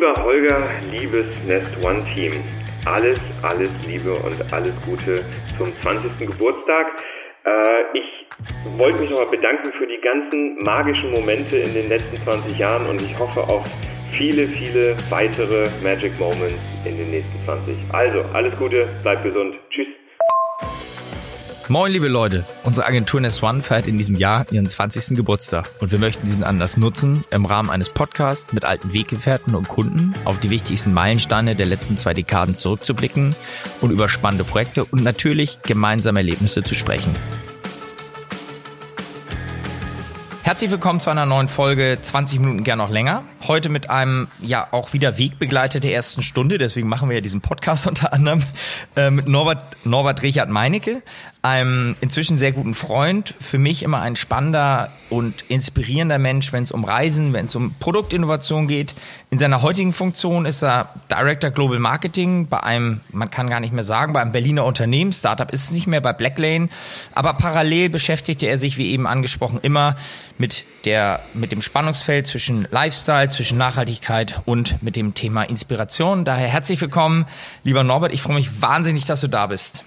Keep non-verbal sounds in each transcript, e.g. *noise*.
lieber Holger, liebes Nest One Team, alles, alles Liebe und alles Gute zum 20. Geburtstag. Äh, ich wollte mich nochmal bedanken für die ganzen magischen Momente in den letzten 20 Jahren und ich hoffe auf viele, viele weitere Magic Moments in den nächsten 20. Also, alles Gute, bleibt gesund. Tschüss. Moin, liebe Leute. Unsere Agentur Nest One feiert in diesem Jahr ihren 20. Geburtstag und wir möchten diesen Anlass nutzen, im Rahmen eines Podcasts mit alten Weggefährten und Kunden auf die wichtigsten Meilensteine der letzten zwei Dekaden zurückzublicken und über spannende Projekte und natürlich gemeinsame Erlebnisse zu sprechen. Herzlich willkommen zu einer neuen Folge 20 Minuten gern noch länger. Heute mit einem ja auch wieder Wegbegleiter der ersten Stunde, deswegen machen wir ja diesen Podcast *laughs* unter anderem äh, mit Norbert, Norbert Richard Meinecke, einem inzwischen sehr guten Freund, für mich immer ein spannender und inspirierender Mensch, wenn es um Reisen, wenn es um Produktinnovation geht. In seiner heutigen Funktion ist er Director Global Marketing bei einem, man kann gar nicht mehr sagen, bei einem Berliner Unternehmen. Startup ist es nicht mehr bei Blacklane, aber parallel beschäftigte er sich, wie eben angesprochen, immer mit der, mit dem Spannungsfeld zwischen Lifestyle, zwischen Nachhaltigkeit und mit dem Thema Inspiration. Daher herzlich willkommen, lieber Norbert. Ich freue mich wahnsinnig, dass du da bist.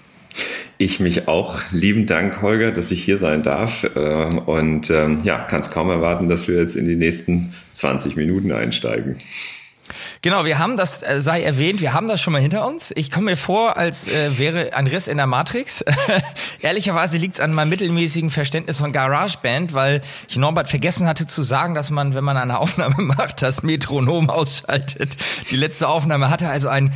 Ich mich auch. Lieben Dank, Holger, dass ich hier sein darf. Äh, und ähm, ja, kann es kaum erwarten, dass wir jetzt in die nächsten 20 Minuten einsteigen. Genau, wir haben das, äh, sei erwähnt, wir haben das schon mal hinter uns. Ich komme mir vor, als äh, wäre ein Riss in der Matrix. *laughs* Ehrlicherweise liegt es an meinem mittelmäßigen Verständnis von GarageBand, weil ich Norbert vergessen hatte zu sagen, dass man, wenn man eine Aufnahme *laughs* macht, das Metronom ausschaltet. Die letzte Aufnahme hatte also ein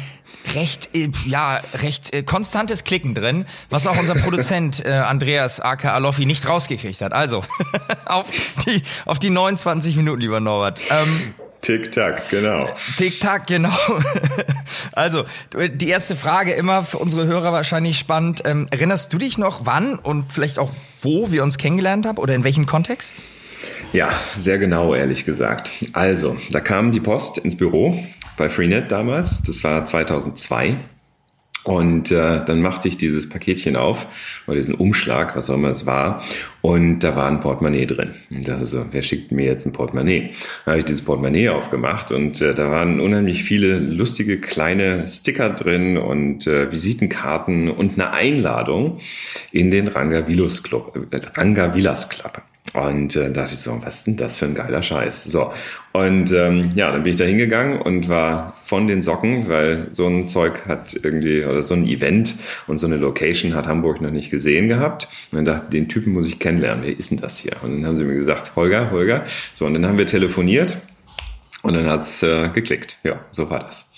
recht, äh, ja, recht äh, konstantes Klicken drin, was auch unser Produzent äh, Andreas aka Aloffi nicht rausgekriegt hat. Also, *laughs* auf die, auf die 29 Minuten, lieber Norbert. Ähm, Tick-Tack, genau. Tick-Tack, genau. *laughs* Also, die erste Frage immer für unsere Hörer wahrscheinlich spannend. Ähm, erinnerst du dich noch, wann und vielleicht auch wo wir uns kennengelernt haben oder in welchem Kontext? Ja, sehr genau, ehrlich gesagt. Also, da kam die Post ins Büro bei Freenet damals. Das war 2002. Und äh, dann machte ich dieses Paketchen auf, oder diesen Umschlag, was auch immer es war, und da war ein Portemonnaie drin. Und dachte so, wer schickt mir jetzt ein Portemonnaie? Dann habe ich dieses Portemonnaie aufgemacht und äh, da waren unheimlich viele lustige kleine Sticker drin und äh, Visitenkarten und eine Einladung in den Ranga Villas Club. Äh, Ranga Villas Club. Und äh, dachte ich so, was ist denn das für ein geiler Scheiß? So, und ähm, ja, dann bin ich da hingegangen und war von den Socken, weil so ein Zeug hat irgendwie, oder so ein Event und so eine Location hat Hamburg noch nicht gesehen gehabt. Und dann dachte, den Typen muss ich kennenlernen. Wer ist denn das hier? Und dann haben sie mir gesagt, Holger, Holger. So, und dann haben wir telefoniert und dann hat's äh, geklickt. Ja, so war das.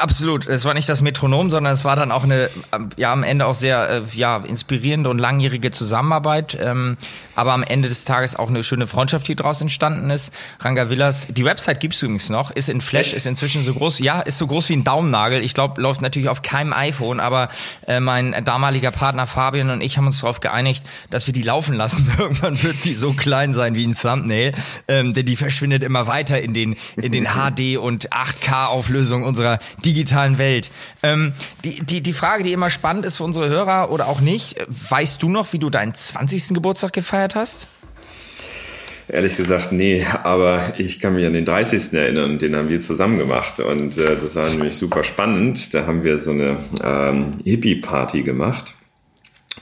Absolut. Es war nicht das Metronom, sondern es war dann auch eine, ja, am Ende auch sehr, äh, ja, inspirierende und langjährige Zusammenarbeit. Ähm, aber am Ende des Tages auch eine schöne Freundschaft, die daraus entstanden ist. Ranga Villas, die Website gibt's übrigens noch, ist in Flash, Echt? ist inzwischen so groß, ja, ist so groß wie ein Daumennagel. Ich glaube, läuft natürlich auf keinem iPhone, aber äh, mein damaliger Partner Fabian und ich haben uns darauf geeinigt, dass wir die laufen lassen. *laughs* Irgendwann wird sie so klein sein wie ein Thumbnail, ähm, denn die verschwindet immer weiter in den, in den *laughs* HD und 8K-Auflösungen unserer digitalen Welt. Ähm, die, die, die Frage, die immer spannend ist für unsere Hörer oder auch nicht, weißt du noch, wie du deinen 20. Geburtstag gefeiert gefeiert hast? Ehrlich gesagt, nee, aber ich kann mich an den 30. erinnern, den haben wir zusammen gemacht und äh, das war nämlich super spannend. Da haben wir so eine ähm, Hippie-Party gemacht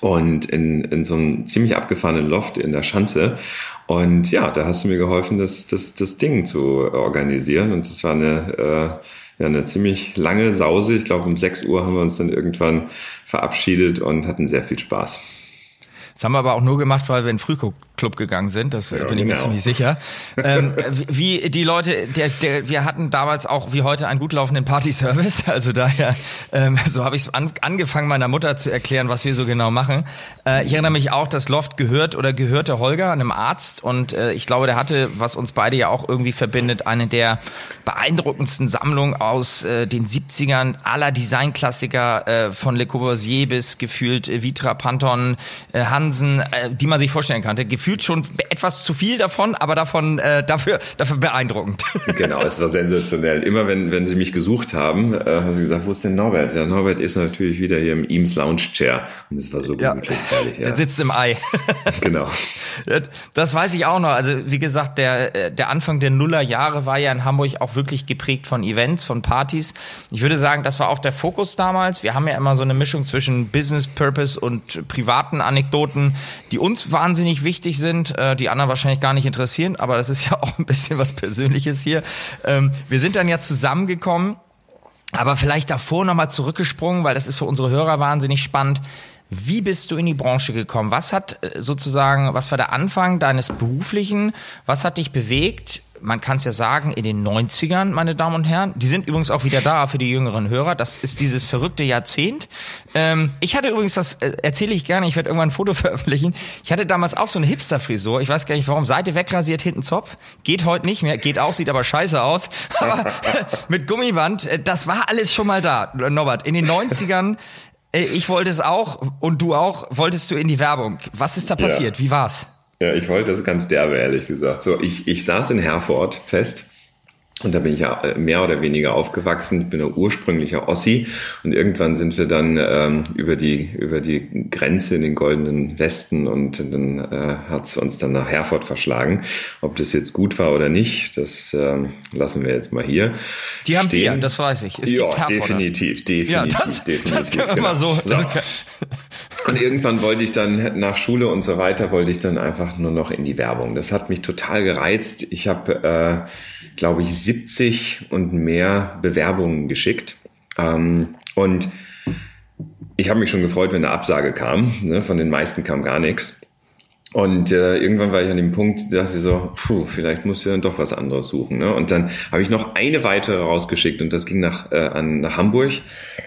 und in, in so einem ziemlich abgefahrenen Loft in der Schanze. Und ja, da hast du mir geholfen, das, das, das Ding zu organisieren und das war eine, äh, ja, eine ziemlich lange Sause. Ich glaube, um 6 Uhr haben wir uns dann irgendwann verabschiedet und hatten sehr viel Spaß. Das haben wir aber auch nur gemacht, weil wir in den Frühclub gegangen sind. Das ja, bin ich mir genau. ziemlich sicher. ähm, wie die Leute, der, der, wir hatten damals auch wie heute einen gut laufenden Party-Service. Also daher, ähm, so habe ich es an, angefangen, meiner Mutter zu erklären, was wir so genau machen. Äh, ich erinnere mich auch, das Loft gehört oder gehörte Holger, einem Arzt. Und äh, ich glaube, der hatte, was uns beide ja auch irgendwie verbindet, eine der beeindruckendsten Sammlungen aus äh, den 70ern aller Designklassiker äh, von Le Corbusier bis gefühlt äh, Vitra, Pantone, äh, Hans Hansen, äh, die man sich vorstellen kannte. Gefühlt schon etwas zu viel davon, aber davon äh, dafür, dafür beeindruckend. Genau, es war sensationell. Immer wenn, wenn sie mich gesucht haben, äh, haben sie gesagt, wo ist denn Norbert? Ja, Norbert ist natürlich wieder hier im Eames Lounge Chair. Und das war so ja, gemütlich, herrlich. Ja. Der sitzt im Ei. *laughs* genau. Das weiß ich auch noch. Also wie gesagt, der, äh, der Anfang der Nullerjahre war ja in Hamburg auch wirklich geprägt von Events, von Partys. Ich würde sagen, das war auch der Fokus damals. Wir haben ja immer so eine Mischung zwischen Business Purpose und privaten Anekdoten, die uns wahnsinnig wichtig sind, äh, die anderen wahrscheinlich gar nicht interessieren, aber das ist ja auch ein bisschen was Persönliches hier. Ähm, wir sind dann ja zusammengekommen, aber vielleicht davor nochmal zurückgesprungen, weil das ist für unsere Hörer wahnsinnig spannend. Wie bist du in die Branche gekommen? Was hat äh, sozusagen, was war der Anfang deines beruflichen? Was hat dich bewegt? Man kann es ja sagen, in den 90ern, meine Damen und Herren. Die sind übrigens auch wieder da für die jüngeren Hörer. Das ist dieses verrückte Jahrzehnt. Ähm, ich hatte übrigens, das äh, erzähle ich gerne, ich werde irgendwann ein Foto *laughs* veröffentlichen. Ich hatte damals auch so eine Hipster-Frisur. Ich weiß gar nicht warum. Seite wegrasiert, hinten Zopf. Geht heute nicht mehr. Geht auch, sieht aber scheiße aus. *laughs* Aber *laughs* mit Gummiband, äh, das war alles schon mal da. Norbert, in den 90ern äh, ich wollte es auch und du auch, wolltest du in die Werbung. Was ist da passiert? Ja. Wie war's? Ja, ich wollte das ganz derbe, ehrlich gesagt. So, ich, ich saß in Herford fest und da bin ich ja äh, mehr oder weniger aufgewachsen. Ich bin ein ursprünglicher Ossi. Und irgendwann sind wir dann ähm, über, die, über die Grenze in den goldenen Westen und dann äh, hat es uns dann nach Herford verschlagen. Ob das jetzt gut war oder nicht, das ähm, lassen wir jetzt mal hier. Die haben stehen. Bier, das weiß ich. Es ja, definitiv, definitiv, ja, das, definitiv. Das können wir genau. mal so. so. Und irgendwann wollte ich dann nach Schule und so weiter, wollte ich dann einfach nur noch in die Werbung. Das hat mich total gereizt. Ich habe äh, glaube ich, 70 und mehr Bewerbungen geschickt. Ähm, und ich habe mich schon gefreut, wenn eine Absage kam. Ne? Von den meisten kam gar nichts. Und äh, irgendwann war ich an dem Punkt, dass ich so, puh, vielleicht musst du dann doch was anderes suchen. Ne? Und dann habe ich noch eine weitere rausgeschickt und das ging nach, äh, an, nach Hamburg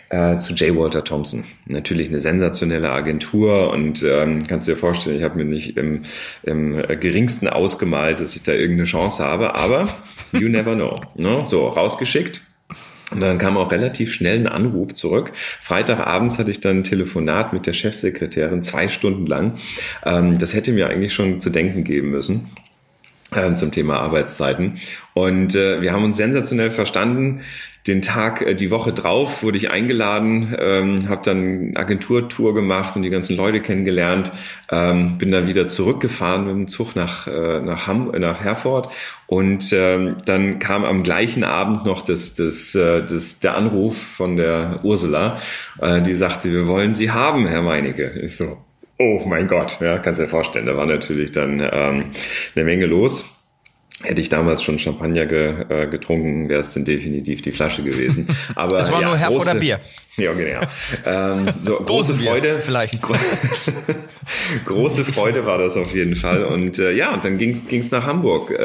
äh, zu J. Walter Thompson. Natürlich eine sensationelle Agentur und ähm, kannst du dir vorstellen, ich habe mir nicht im, im geringsten ausgemalt, dass ich da irgendeine Chance habe, aber you never know. Ne? So, rausgeschickt und dann kam auch relativ schnell ein Anruf zurück. Freitagabends hatte ich dann ein Telefonat mit der Chefsekretärin, zwei Stunden lang. Ähm, das hätte mir eigentlich schon zu denken geben müssen ähm, zum Thema Arbeitszeiten. Und äh, wir haben uns sensationell verstanden den Tag, äh, die Woche drauf wurde ich eingeladen, ähm, habe dann Agenturtour gemacht und die ganzen Leute kennengelernt, ähm, bin dann wieder zurückgefahren mit dem Zug nach, äh, nach, Ham, nach Herford und ähm, dann kam am gleichen Abend noch das, das, äh, das, der Anruf von der Ursula, äh, die sagte, wir wollen Sie haben, Herr Meinecke. Ich so, oh mein Gott, ja, kannst dir vorstellen, da war natürlich dann ähm, eine Menge los. Hätte ich damals schon Champagner ge, äh, getrunken, wäre es denn definitiv die Flasche gewesen. *laughs* Aber es war ja, nur Herr oder Bier. *laughs* Ja, genau. Ähm, so *laughs* große Freude, vielleicht. Gro große Freude war das auf jeden Fall. Und äh, ja, und dann ging's ging's nach Hamburg äh,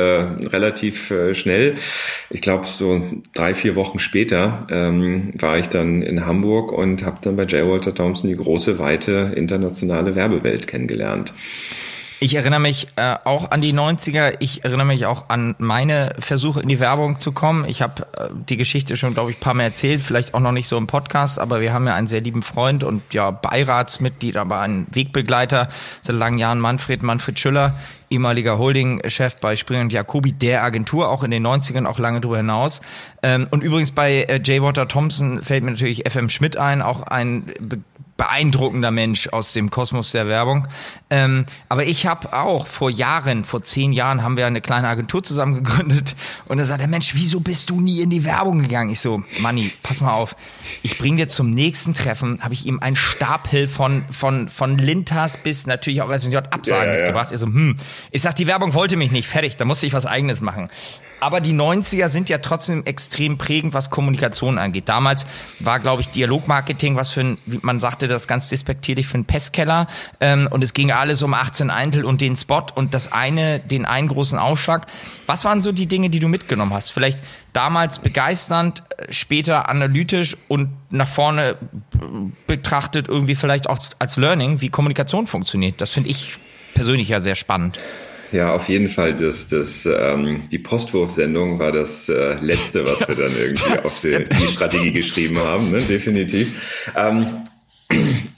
relativ äh, schnell. Ich glaube so drei vier Wochen später ähm, war ich dann in Hamburg und habe dann bei J. Walter Thompson die große weite internationale Werbewelt kennengelernt. Ich erinnere mich äh, auch an die 90er. Ich erinnere mich auch an meine Versuche in die Werbung zu kommen. Ich habe äh, die Geschichte schon, glaube ich, ein paar Mal erzählt, vielleicht auch noch nicht so im Podcast, aber wir haben ja einen sehr lieben Freund und ja Beiratsmitglied, aber einen Wegbegleiter seit langen Jahren, Manfred, Manfred Schüller, ehemaliger Holding-Chef bei Springer und Jacobi, der Agentur, auch in den 90ern, auch lange darüber hinaus. Ähm, und übrigens bei äh, J. Water Thompson fällt mir natürlich FM Schmidt ein, auch ein beeindruckender Mensch aus dem Kosmos der Werbung. Ähm, aber ich habe auch vor Jahren, vor zehn Jahren, haben wir eine kleine Agentur zusammen gegründet und da sagt der Mensch, wieso bist du nie in die Werbung gegangen? Ich so, Manni, pass mal auf, ich bring dir zum nächsten Treffen, habe ich ihm einen Stapel von von von Lintas bis natürlich auch SNJ Absagen ja, ja, mitgebracht. Ja. Ich so, hm, ich sag, die Werbung wollte mich nicht, fertig, da musste ich was Eigenes machen. Aber die 90er sind ja trotzdem extrem prägend, was Kommunikation angeht. Damals war, glaube ich, Dialogmarketing, was für ein, wie man sagte, das ganz despektierlich für einen Pestkeller. Ähm, und es ging alles um 18 Eintel und den Spot und das eine, den einen großen Aufschlag. Was waren so die Dinge, die du mitgenommen hast? Vielleicht damals begeisternd, später analytisch und nach vorne betrachtet irgendwie vielleicht auch als Learning, wie Kommunikation funktioniert. Das finde ich persönlich ja sehr spannend. Ja, auf jeden Fall. Das, das, ähm, die Postwurfsendung war das äh, Letzte, was wir dann irgendwie *laughs* auf die, die Strategie geschrieben haben, ne? definitiv. Ähm,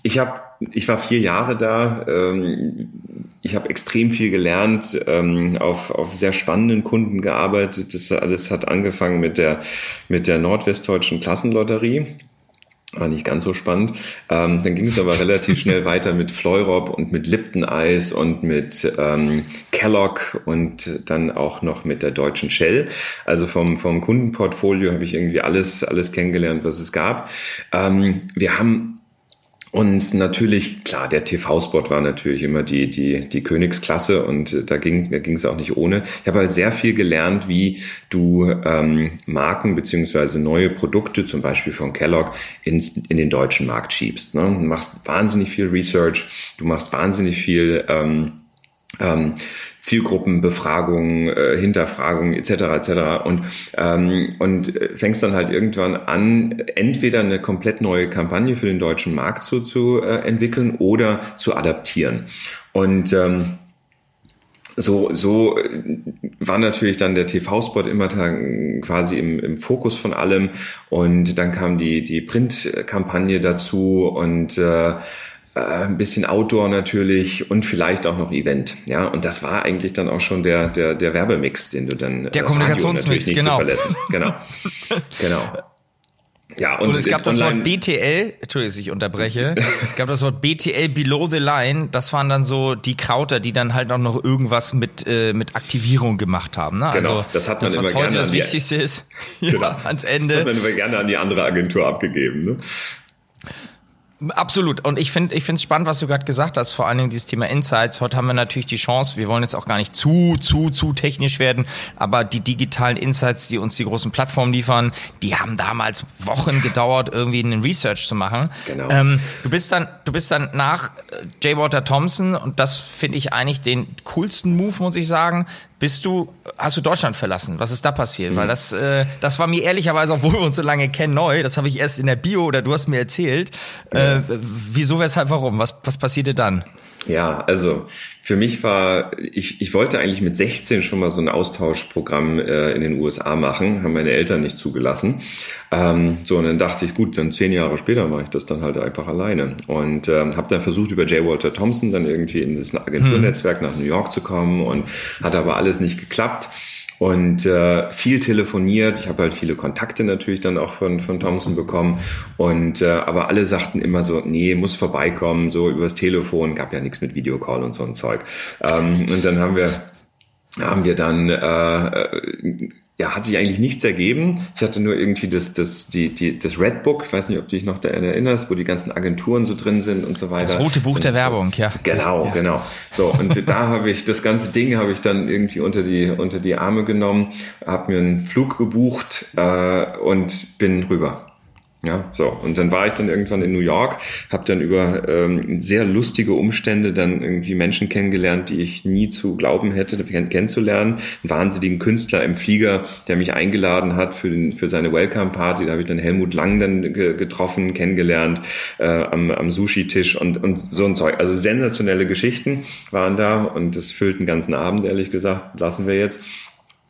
ich habe ich war vier Jahre da. Ähm, ich habe extrem viel gelernt, ähm, auf, auf sehr spannenden Kunden gearbeitet. Das alles hat angefangen mit der, mit der nordwestdeutschen Klassenlotterie. War nicht ganz so spannend. Ähm, dann ging es aber relativ schnell weiter mit Fleurop und mit Lipton Eis und mit ähm, Kellogg und dann auch noch mit der deutschen Shell. Also vom, vom Kundenportfolio habe ich irgendwie alles, alles kennengelernt, was es gab. Ähm, wir haben und natürlich, klar, der TV-Spot war natürlich immer die, die, die Königsklasse und da ging da ging es auch nicht ohne. Ich habe halt sehr viel gelernt, wie du ähm, Marken beziehungsweise neue Produkte, zum Beispiel von Kellogg, ins, in den deutschen Markt schiebst. Ne? Du machst wahnsinnig viel Research, du machst wahnsinnig viel ähm, ähm, Zielgruppenbefragungen, äh, Hinterfragungen etc. etc. Und, ähm, und fängst dann halt irgendwann an, entweder eine komplett neue Kampagne für den deutschen Markt zu, zu äh, entwickeln oder zu adaptieren. Und ähm, so, so äh, war natürlich dann der TV-Spot immer quasi im, im Fokus von allem und dann kam die, die Print-Kampagne dazu und äh, äh, ein bisschen Outdoor natürlich und vielleicht auch noch Event. Ja, und das war eigentlich dann auch schon der, der, der Werbemix, den du dann der äh, Kommunikationsmix, genau. Genau. genau. Ja, und, und es gab das Wort BTL, Entschuldigung, ich unterbreche, es gab das Wort BTL Below the Line, das waren dann so die Krauter, die dann halt auch noch irgendwas mit, äh, mit Aktivierung gemacht haben. Ne? Genau, also, das hat man das, immer heute das Wichtigste ist, *laughs* ja, genau. ans Ende. Das hat man immer gerne an die andere Agentur abgegeben. Ne? Absolut. Und ich finde ich finde es spannend, was du gerade gesagt hast, vor allen Dingen dieses Thema Insights. Heute haben wir natürlich die Chance, wir wollen jetzt auch gar nicht zu, zu, zu technisch werden, aber die digitalen Insights, die uns die großen Plattformen liefern, die haben damals Wochen gedauert, irgendwie einen Research zu machen. Genau. Ähm, du bist dann, du bist dann nach äh, J. Walter Thompson und das finde ich eigentlich den coolsten Move, muss ich sagen, bist du, hast du Deutschland verlassen? Was ist da passiert? Mhm. Weil das, äh, das war mir ehrlicherweise, obwohl wir uns so lange kennen, neu. Das habe ich erst in der Bio oder du hast mir erzählt. Äh, wieso, weshalb, warum? Was, was passierte dann? Ja, also für mich war, ich, ich wollte eigentlich mit 16 schon mal so ein Austauschprogramm äh, in den USA machen, haben meine Eltern nicht zugelassen. Ähm, so, und dann dachte ich, gut, dann zehn Jahre später mache ich das dann halt einfach alleine. Und ähm, habe dann versucht, über J. Walter Thompson dann irgendwie in das Agenturnetzwerk hm. nach New York zu kommen und hat aber alles nicht geklappt und äh, viel telefoniert. Ich habe halt viele Kontakte natürlich dann auch von, von Thompson bekommen. Und äh, aber alle sagten immer so, nee, muss vorbeikommen, so übers Telefon, gab ja nichts mit Videocall und so ein Zeug. Ähm, und dann haben wir haben wir dann äh, ja, hat sich eigentlich nichts ergeben. Ich hatte nur irgendwie das, das, die, die, das Red Book, ich weiß nicht, ob du dich noch daran erinnerst, wo die ganzen Agenturen so drin sind und so weiter. Das rote Buch sind, der Werbung, ja. Genau, ja. genau. So, und da habe ich, das ganze Ding habe ich dann irgendwie unter die, unter die Arme genommen, habe mir einen Flug gebucht äh, und bin rüber. Ja, so. Und dann war ich dann irgendwann in New York, habe dann über ähm, sehr lustige Umstände dann irgendwie Menschen kennengelernt, die ich nie zu glauben hätte, kennenzulernen. Einen wahnsinnigen Künstler im Flieger, der mich eingeladen hat für, den, für seine Welcome-Party. Da habe ich dann Helmut Lang dann ge getroffen, kennengelernt äh, am, am Sushi-Tisch und, und so ein Zeug. Also sensationelle Geschichten waren da und das füllt einen ganzen Abend, ehrlich gesagt, lassen wir jetzt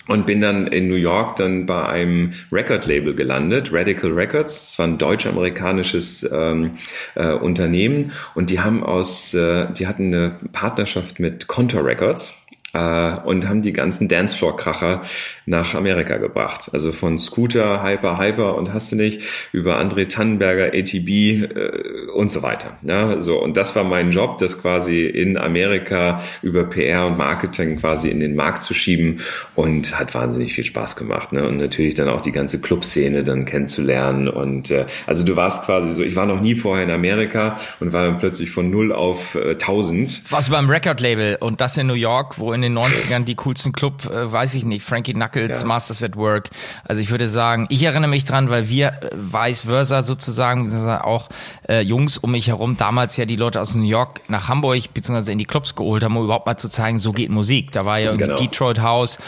und bin dann in New York dann bei einem Record-Label gelandet, Radical Records. Das war ein deutsch-amerikanisches ähm, äh, Unternehmen und die haben aus, äh, die hatten eine Partnerschaft mit Contour Records äh, und haben die ganzen Dancefloor-Kracher nach Amerika gebracht. Also von Scooter, Hyper, Hyper und hast du nicht, über André Tannenberger, ATB äh, und so weiter. Ja, so, und das war mein Job, das quasi in Amerika über PR und Marketing quasi in den Markt zu schieben und hat wahnsinnig viel Spaß gemacht. Ne? Und natürlich dann auch die ganze Clubszene dann kennenzulernen. Und äh, also du warst quasi so, ich war noch nie vorher in Amerika und war dann plötzlich von null auf äh, 1000. Warst du beim Record-Label und das in New York, wo in den 90ern die coolsten Club, äh, weiß ich nicht, Frankie Knuckles, ja. Masters at Work. Also ich würde sagen, ich erinnere mich dran, weil wir äh, vice versa sozusagen, auch äh, Jungs um mich herum, damals ja die Leute aus New York nach Hamburg beziehungsweise in die Clubs geholt haben, um überhaupt mal zu zeigen, so geht Musik. Da war ja irgendwie genau. Detroit House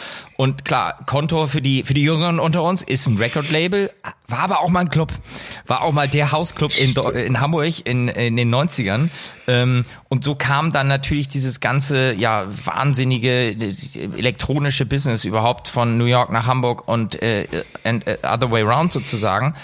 Und klar, Kontor für die, für die Jüngeren unter uns ist ein Record-Label, war aber auch mal ein Club. War auch mal der Hausclub in, in Hamburg in, in den 90ern. Ähm, und so kam dann natürlich dieses ganze, ja, wahnsinnige elektronische Business überhaupt von New York nach Hamburg und äh, and, uh, other way round sozusagen.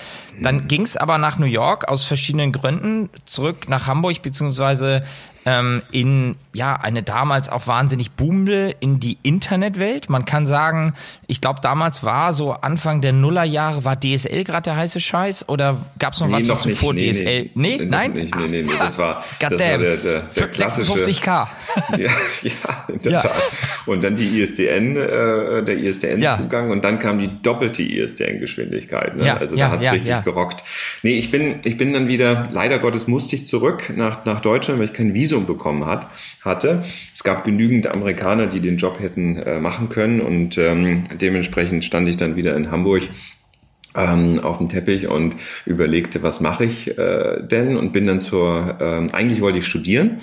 Dann ging es aber nach New York aus verschiedenen Gründen zurück nach Hamburg, beziehungsweise ähm, in ja eine damals auch wahnsinnig boomende in die Internetwelt. Man kann sagen, ich glaube damals war so Anfang der Nullerjahre war DSL gerade der heiße Scheiß oder gab es noch Nee, was, noch was nicht. vor Nee, DSL? nee. Nee, Nee, nein. nicht. Nee, nee, nee, das war- *laughs* das war der- der- der klassische- 56k. *laughs* Ja, ja, in der Ja. Tat. Und dann die ISDN, äh, der Ja. ISDN-Zugang und dann kam die doppelte ISDN-Geschwindigkeit. Ne? Ja, also ja, da hat's ja, richtig ja. gerockt. Nee, ich bin, ich bin dann wieder, leider Gottes musste ich zurück nach, nach Deutschland, weil ich kein Visum bekommen hat, hatte. Es gab genügend Amerikaner, die den Job hätten äh, machen können und ähm, dementsprechend stand ich dann wieder in Hamburg ähm, auf dem Teppich und überlegte, was mache ich äh, denn und bin dann zur, ähm, eigentlich wollte ich studieren,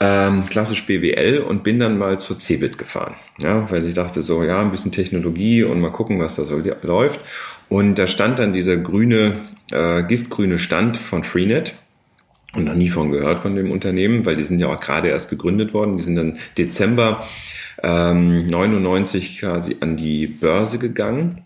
ähm, klassisch BWL und bin dann mal zur Cebit gefahren, ja, weil ich dachte so, ja, ein bisschen Technologie und mal gucken, was da so läuft. Und da stand dann dieser grüne, äh, giftgrüne Stand von Freenet und noch nie von gehört von dem Unternehmen, weil die sind ja auch gerade erst gegründet worden. Die sind dann Dezember ähm, 99 quasi an die Börse gegangen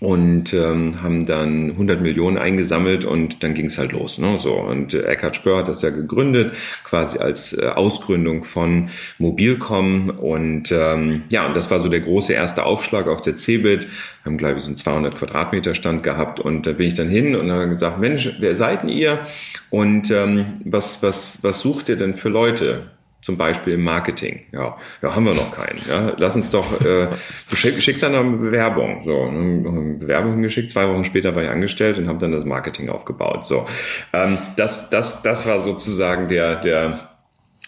und ähm, haben dann 100 Millionen eingesammelt und dann ging es halt los. Ne? So und äh, Eckhard Spör hat das ja gegründet, quasi als äh, Ausgründung von Mobilcom und ähm, ja, und das war so der große erste Aufschlag auf der Cebit. Haben glaube ich so einen 200 Quadratmeter Stand gehabt und da bin ich dann hin und habe gesagt, Mensch, wer seid denn ihr und ähm, was was was sucht ihr denn für Leute? Zum Beispiel im Marketing. Ja, ja, haben wir noch keinen. Ja, lass uns doch, äh, schick, schick dann eine Bewerbung. So, eine Bewerbung hingeschickt. Zwei Wochen später war ich angestellt und habe dann das Marketing aufgebaut. So, ähm, das, das, das war sozusagen der, der,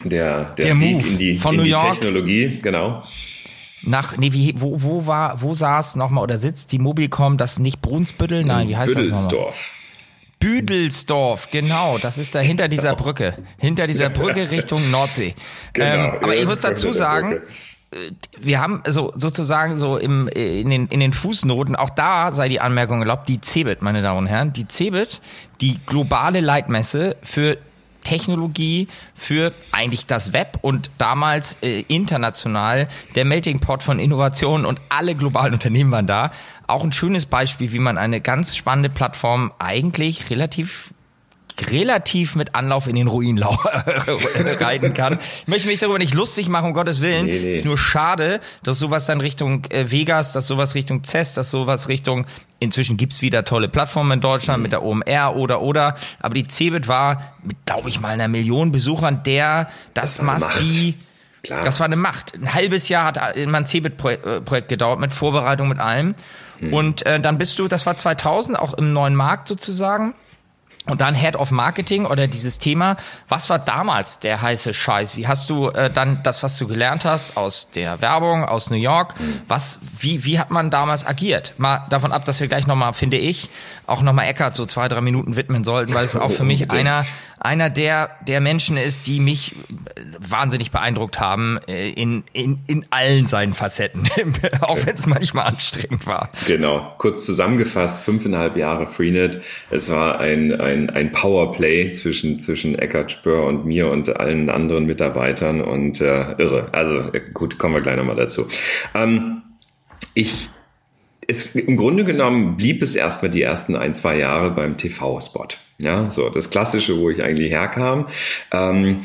der, der, Der Weg Move in die, von in New die York. Technologie. Genau. Nach, nee, wie, wo, wo war, wo saß nochmal oder sitzt die Mobilcom, das ist nicht Brunsbüttel? Nein, wie heißt das nochmal? Büdelsdorf. Genau, das ist da hinter dieser Brücke. Hinter dieser Brücke Richtung Nordsee. *laughs* Genau, ähm, aber ich muss dazu sagen, Brücke. wir haben so sozusagen so im, in, den, in den Fußnoten, auch da sei die Anmerkung erlaubt, die CeBIT, meine Damen und Herren, die CeBIT, die globale Leitmesse für Technologie für eigentlich das Web und damals äh, international der Melting Pot von Innovationen und alle globalen Unternehmen waren da. Auch ein schönes Beispiel, wie man eine ganz spannende Plattform eigentlich relativ relativ mit Anlauf in den Ruinlau *laughs* reiten kann. Ich möchte mich darüber nicht lustig machen, um Gottes Willen. Nee, nee. Ist nur schade, dass sowas dann Richtung äh, Vegas, dass sowas Richtung CES, dass sowas Richtung, inzwischen gibt's wieder tolle Plattformen in Deutschland Mhm. mit der OMR oder oder, aber die Cebit war mit, glaube ich mal, einer Million Besuchern der, das, eine must be, Klar. das war eine Macht. Ein halbes Jahr hat mein Cebit-Projekt gedauert mit Vorbereitung, mit allem. Mhm. Und äh, dann bist du, das war 2000, auch im neuen Markt sozusagen. Und dann Head of Marketing oder dieses Thema. Was war damals der heiße Scheiß? Wie hast du äh, dann das, was du gelernt hast aus der Werbung, aus New York, was, wie, wie hat man damals agiert? Mal davon ab, dass wir gleich nochmal, finde ich, auch nochmal Eckart so zwei, drei Minuten widmen sollten, weil es auch für *laughs* mich einer, einer der, der Menschen ist, die mich wahnsinnig beeindruckt haben äh, in, in, in allen seinen Facetten, *laughs* auch wenn es manchmal anstrengend war. Genau, kurz zusammengefasst, fünfeinhalb Jahre Freenet. Es war ein, ein, ein Powerplay zwischen, zwischen Eckhard Spör und mir und allen anderen Mitarbeitern und äh, irre. Also äh, gut, kommen wir gleich nochmal dazu. Ähm, ich es, im Grunde genommen blieb es erstmal die ersten ein, zwei Jahre beim TV-Spot. Ja, so das Klassische, wo ich eigentlich herkam. Ähm,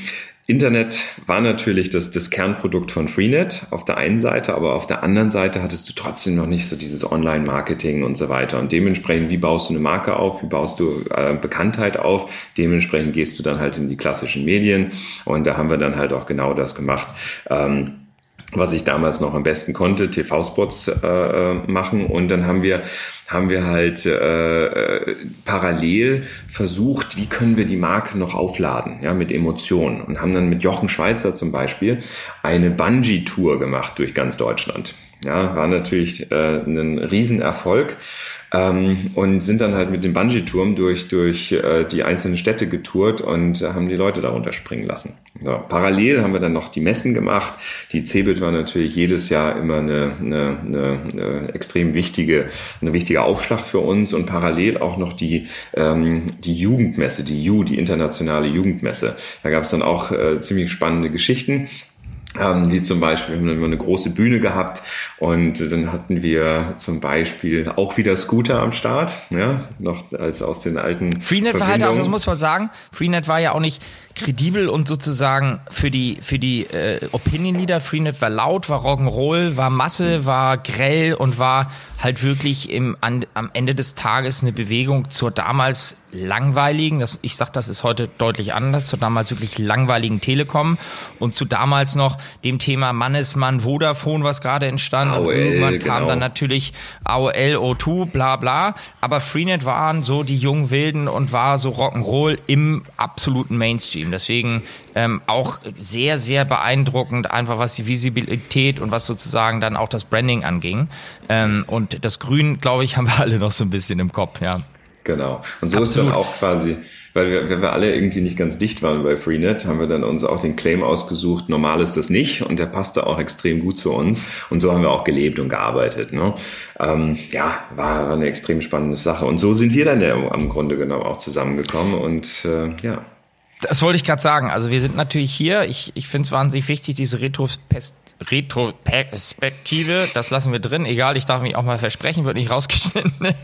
Internet war natürlich das, das Kernprodukt von Freenet auf der einen Seite, aber auf der anderen Seite hattest du trotzdem noch nicht so dieses Online-Marketing und so weiter. Und dementsprechend, wie baust du eine Marke auf, wie baust du äh, Bekanntheit auf, dementsprechend gehst du dann halt in die klassischen Medien. Und da haben wir dann halt auch genau das gemacht. Ähm, was ich damals noch am besten konnte, TV-Spots äh, machen und dann haben wir haben wir halt äh, äh, parallel versucht, wie können wir die Marke noch aufladen, ja, mit Emotionen und haben dann mit Jochen Schweizer zum Beispiel eine Bungee-Tour gemacht durch ganz Deutschland. Ja, war natürlich äh, ein Riesenerfolg. Ähm, und sind dann halt mit dem Bungee-Turm durch, durch äh, die einzelnen Städte getourt und haben die Leute darunter springen lassen. Ja, parallel haben wir dann noch die Messen gemacht. Die CeBIT war natürlich jedes Jahr immer eine, eine, eine, eine extrem wichtige, eine wichtige Aufschlag für uns und parallel auch noch die, ähm, die Jugendmesse, die U, die internationale Jugendmesse. Da gab es dann auch äh, ziemlich spannende Geschichten. Ähm, wie zum Beispiel, wir haben eine große Bühne gehabt und dann hatten wir zum Beispiel auch wieder Scooter am Start, ja, noch als aus den alten. Freenet war halt auch, das muss man sagen, Freenet war ja auch nicht kredibel und sozusagen für die für die äh, Opinion Leader. Freenet war laut, war Rock'n'Roll, war Masse, war grell und war halt wirklich im, an, am Ende des Tages eine Bewegung zur damals langweiligen, das, ich sag, das ist heute deutlich anders, zur damals wirklich langweiligen Telekom und zu damals noch dem Thema Mannesmann Vodafone, was gerade entstand. AOL, und irgendwann kam genau. dann natürlich AOL, O2, bla bla. Aber Freenet waren so die jungen Wilden und war so Rock'n'Roll im absoluten Mainstream. Deswegen ähm, auch sehr, sehr beeindruckend, einfach was die Visibilität und was sozusagen dann auch das Branding anging. Ähm, und das Grün, glaube ich, *laughs* haben wir alle noch so ein bisschen im Kopf, ja. Genau. Und so Absolut. ist dann auch quasi, weil wir, wenn wir alle irgendwie nicht ganz dicht waren bei Freenet, haben wir dann uns auch den Claim ausgesucht, normal ist das nicht und der passte auch extrem gut zu uns. Und so haben wir auch gelebt und gearbeitet. Ne? Ähm, ja, war eine extrem spannende Sache. Und so sind wir dann ja am Grunde genommen auch zusammengekommen und äh, ja. Das wollte ich gerade sagen. Also wir sind natürlich hier. Ich, ich finde es wahnsinnig wichtig, diese Retropest Retroperspektive, das lassen wir drin. Egal, ich darf mich auch mal versprechen, wird nicht rausgeschnitten. *laughs*